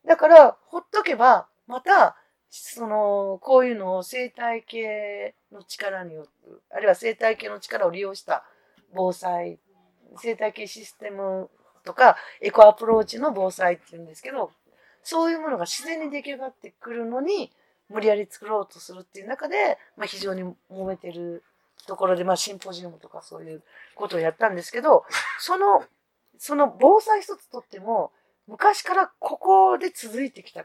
だから、ほっとけば、またその、こういうのを生態系の力による、あるいは生態系の力を利用した防災、生態系システムとか、エコアプローチの防災って言うんですけど、そういうものが自然に出来上がってくるのに、無理やり作ろうとするっていう中で、まあ、非常に揉めてるところで、まあ、シンポジウムとかそういうことをやったんですけど、その、その防災一つとっても、昔からここで続いてきた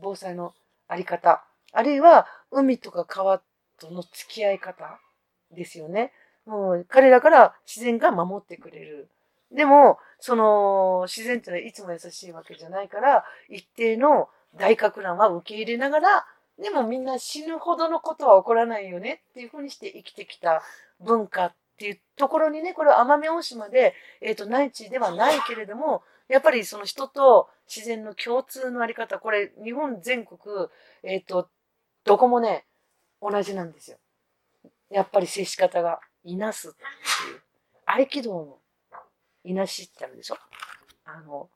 防災のあり方、あるいは海とか川との付き合い方ですよね。もう彼らから自然が守ってくれる。でも、その自然ってのはいつも優しいわけじゃないから、一定の大格乱は受け入れながら、でもみんな死ぬほどのことは起こらないよねっていうふうにして生きてきた文化っていうところにね、これは奄美大島で、えっ、ー、と、内地ではないけれども、やっぱりその人と自然の共通のあり方、これ日本全国、えっ、ー、と、どこもね、同じなんですよ。やっぱり接し方が、いなすっていう。合気道のいなしってあるでしょ？あの、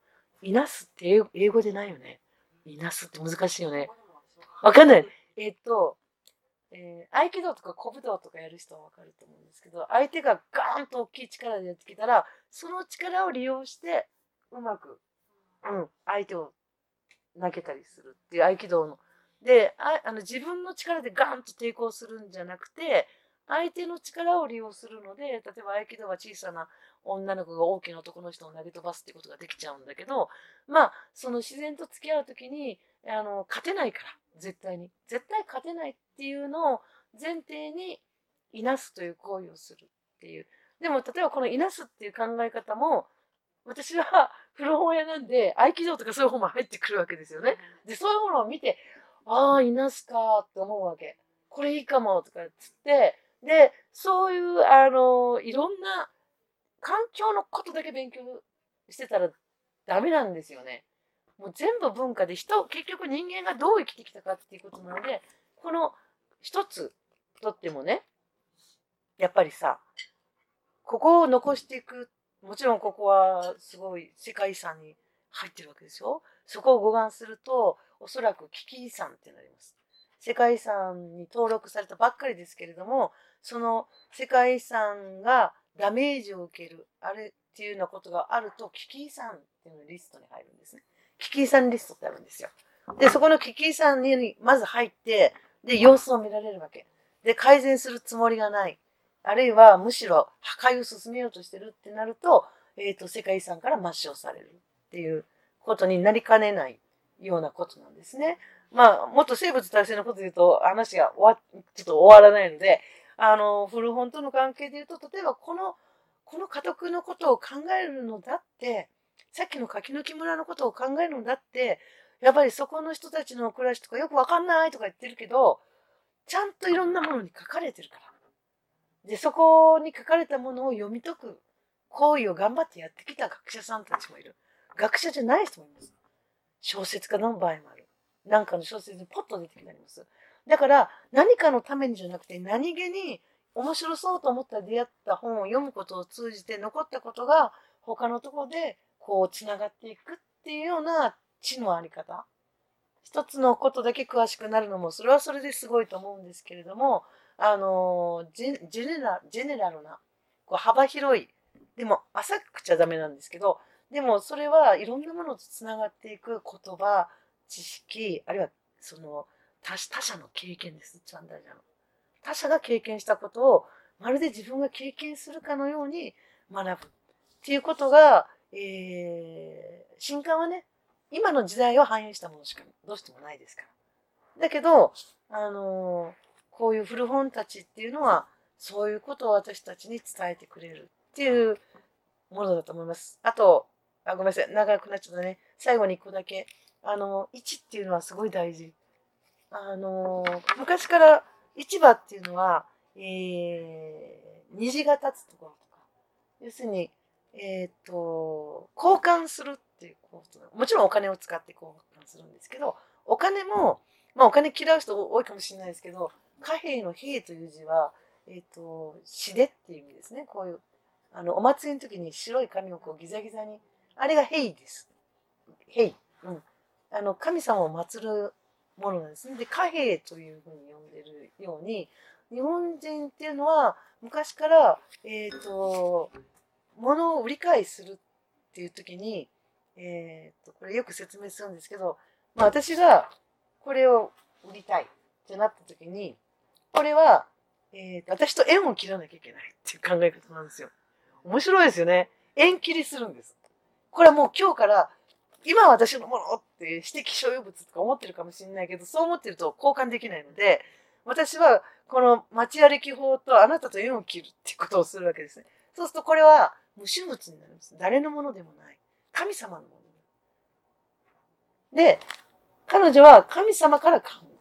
いなすって英語でないよね。いなすって難しいよね。わかんない。えっ、と、えー、合気道とか古武道とかやる人はわかると思うんですけど、相手がガーンと大きい力でやってきたら、その力を利用して、うまく、うん、相手を投げたりするっていう合気道の。で、ああの自分の力でガーンと抵抗するんじゃなくて、相手の力を利用するので、例えば合気道は小さな女の子が大きな男の人を投げ飛ばすってことができちゃうんだけど、まあ、その自然と付き合うときに、あの、勝てないから、絶対に。絶対勝てないっていうのを前提に、いなすという行為をするっていう。でも、例えばこのいなすっていう考え方も、私は古本屋なんで、合気道とかそういう本も入ってくるわけですよね。で、そういうものを見て、ああ、いなすかって思うわけ。これいいかもとかつって、で、そういう、あの、いろんな環境のことだけ勉強してたらダメなんですよね。もう全部文化で人、結局人間がどう生きてきたかっていうことなので、この一つとってもね、やっぱりさ、ここを残していく、もちろんここはすごい世界遺産に入ってるわけですよ。そこを護岸すると、おそらく危機遺産ってなります。世界遺産に登録されたばっかりですけれども、その世界遺産がダメージを受ける、あれっていうようなことがあると、危機遺産っていうのリストに入るんですね。危機遺産リストってあるんですよ。で、そこの危機遺産にまず入って、で、様子を見られるわけ。で、改善するつもりがない。あるいは、むしろ破壊を進めようとしてるってなると、えっ、ー、と、世界遺産から抹消されるっていうことになりかねないようなことなんですね。まあ、もっと生物多様性のことで言うと、話が終わ、ちょっと終わらないので、あの、古本との関係で言うと、例えばこの、この家督のことを考えるのだって、さっきの柿の木村のことを考えるのだって、やっぱりそこの人たちの暮らしとかよくわかんないとか言ってるけど、ちゃんといろんなものに書かれてるから。で、そこに書かれたものを読み解く行為を頑張ってやってきた学者さんたちもいる。学者じゃない人もいます。小説家の場合もある。なんかの小説にポッと出てきたります。だから何かのためにじゃなくて何気に面白そうと思った出会った本を読むことを通じて残ったことが他のところでこうつながっていくっていうような知のあり方。一つのことだけ詳しくなるのもそれはそれですごいと思うんですけれども、あのジェネラジェネラルなこう幅広いでも浅くちゃダメなんですけどでもそれはいろんなものとつながっていく言葉知識あるいはその他他者の経験です、一番大事なの。他者が経験したことをまるで自分が経験するかのように学ぶっていうことが、えー、新刊はね、今の時代を反映したものしかどうしてもないですから。だけど、あのー、こういう古本たちっていうのは、そういうことを私たちに伝えてくれるっていうものだと思います。あと、あごめんなさい、長くなっちゃったね。最後に1個だけ。あの、1っていうのはすごい大事。あの昔から市場っていうのは、えー、虹が立つところとか、要するに、えっ、ー、と、交換するっていうこと、もちろんお金を使って交換するんですけど、お金も、まあお金嫌う人多いかもしれないですけど、貨幣の幣という字は、えっ、ー、と、しでっていう意味ですね。こういう、あの、お祭りの時に白い紙をこうギザギザに、あれが幣です。幣。うん。あの、神様を祀るものなんですね。で、貨幣というふうに呼んでるように、日本人っていうのは昔から、えっ、ー、と、物を売り買いするっていう時に、えっ、ー、と、これよく説明するんですけど、まあ私がこれを売りたいってなった時に、これは、えー、私と縁を切らなきゃいけないっていう考え方なんですよ。面白いですよね。縁切りするんです。これはもう今日から今私のものって指摘所有物とか思ってるかもしれないけど、そう思ってると交換できないので、私はこの街歩き法とあなたと縁を切るっていうことをするわけですね。そうするとこれは無種物になります。誰のものでもない。神様のもの。で、彼女は神様から買うんです。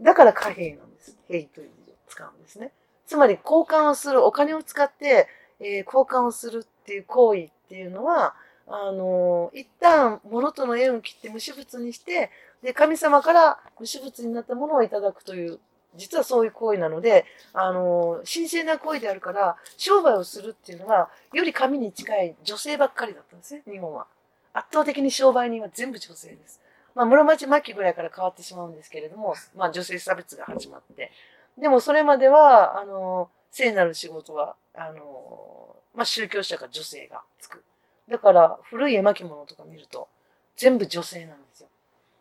だから貨幣なんです。兵という字を使うんですね。つまり交換をする、お金を使って、えー、交換をするっていう行為っていうのは、あの、一旦、物との縁を切って無私物にして、で、神様から無私物になったものをいただくという、実はそういう行為なので、あの、神聖な行為であるから、商売をするっていうのは、より神に近い女性ばっかりだったんですね、日本は。圧倒的に商売人は全部女性です。まあ、室町末期ぐらいから変わってしまうんですけれども、まあ、女性差別が始まって。でも、それまでは、あの、聖なる仕事は、あの、まあ、宗教者か女性がつく。だから古い絵巻物とか見ると全部女性なんですよ。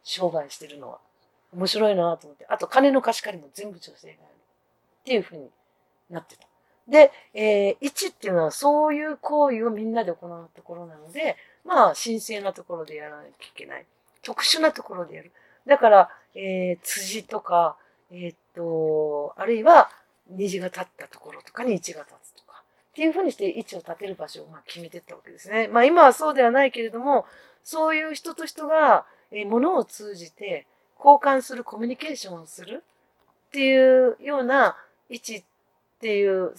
商売してるのは。面白いなと思って。あと金の貸し借りも全部女性がやる。っていうふうになってた。で、えー、1っていうのはそういう行為をみんなで行うところなので、まあ神聖なところでやらなきゃいけない。特殊なところでやる。だから、えー、辻とか、えー、っと、あるいは虹が立ったところとかに1が立つ。っていうふうにして位置を立てる場所をま決めていったわけですね。まあ今はそうではないけれども、そういう人と人が、え、物を通じて交換する、コミュニケーションをするっていうような位置っていう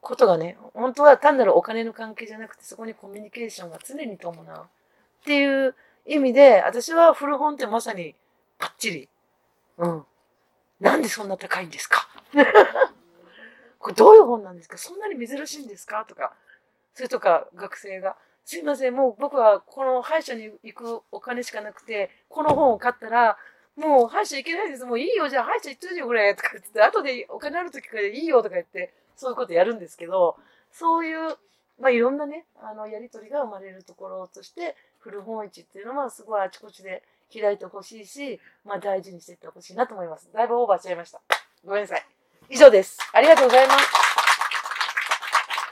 ことがね、本当は単なるお金の関係じゃなくて、そこにコミュニケーションが常に伴うっていう意味で、私は古本ってまさにバッチリ。うん。なんでそんな高いんですか？これどういう本なんですか？そんなに珍しいんですか？とか、それとか学生が、すいません、もう僕はこの歯医者に行くお金しかなくて、この本を買ったら、もう歯医者行けないです。もういいよ。じゃあ歯医者行っといてよ、これ。とか言って、後でお金ある時からいいよとか言って、そういうことやるんですけど、そういう、まあいろんなね、あの、やりとりが生まれるところとして、古本市っていうのはすごいあちこちで開いてほしいし、まあ大事にしていってほしいなと思います。だいぶオーバーしちゃいました。ごめんなさい。以上です。ありがとうございます。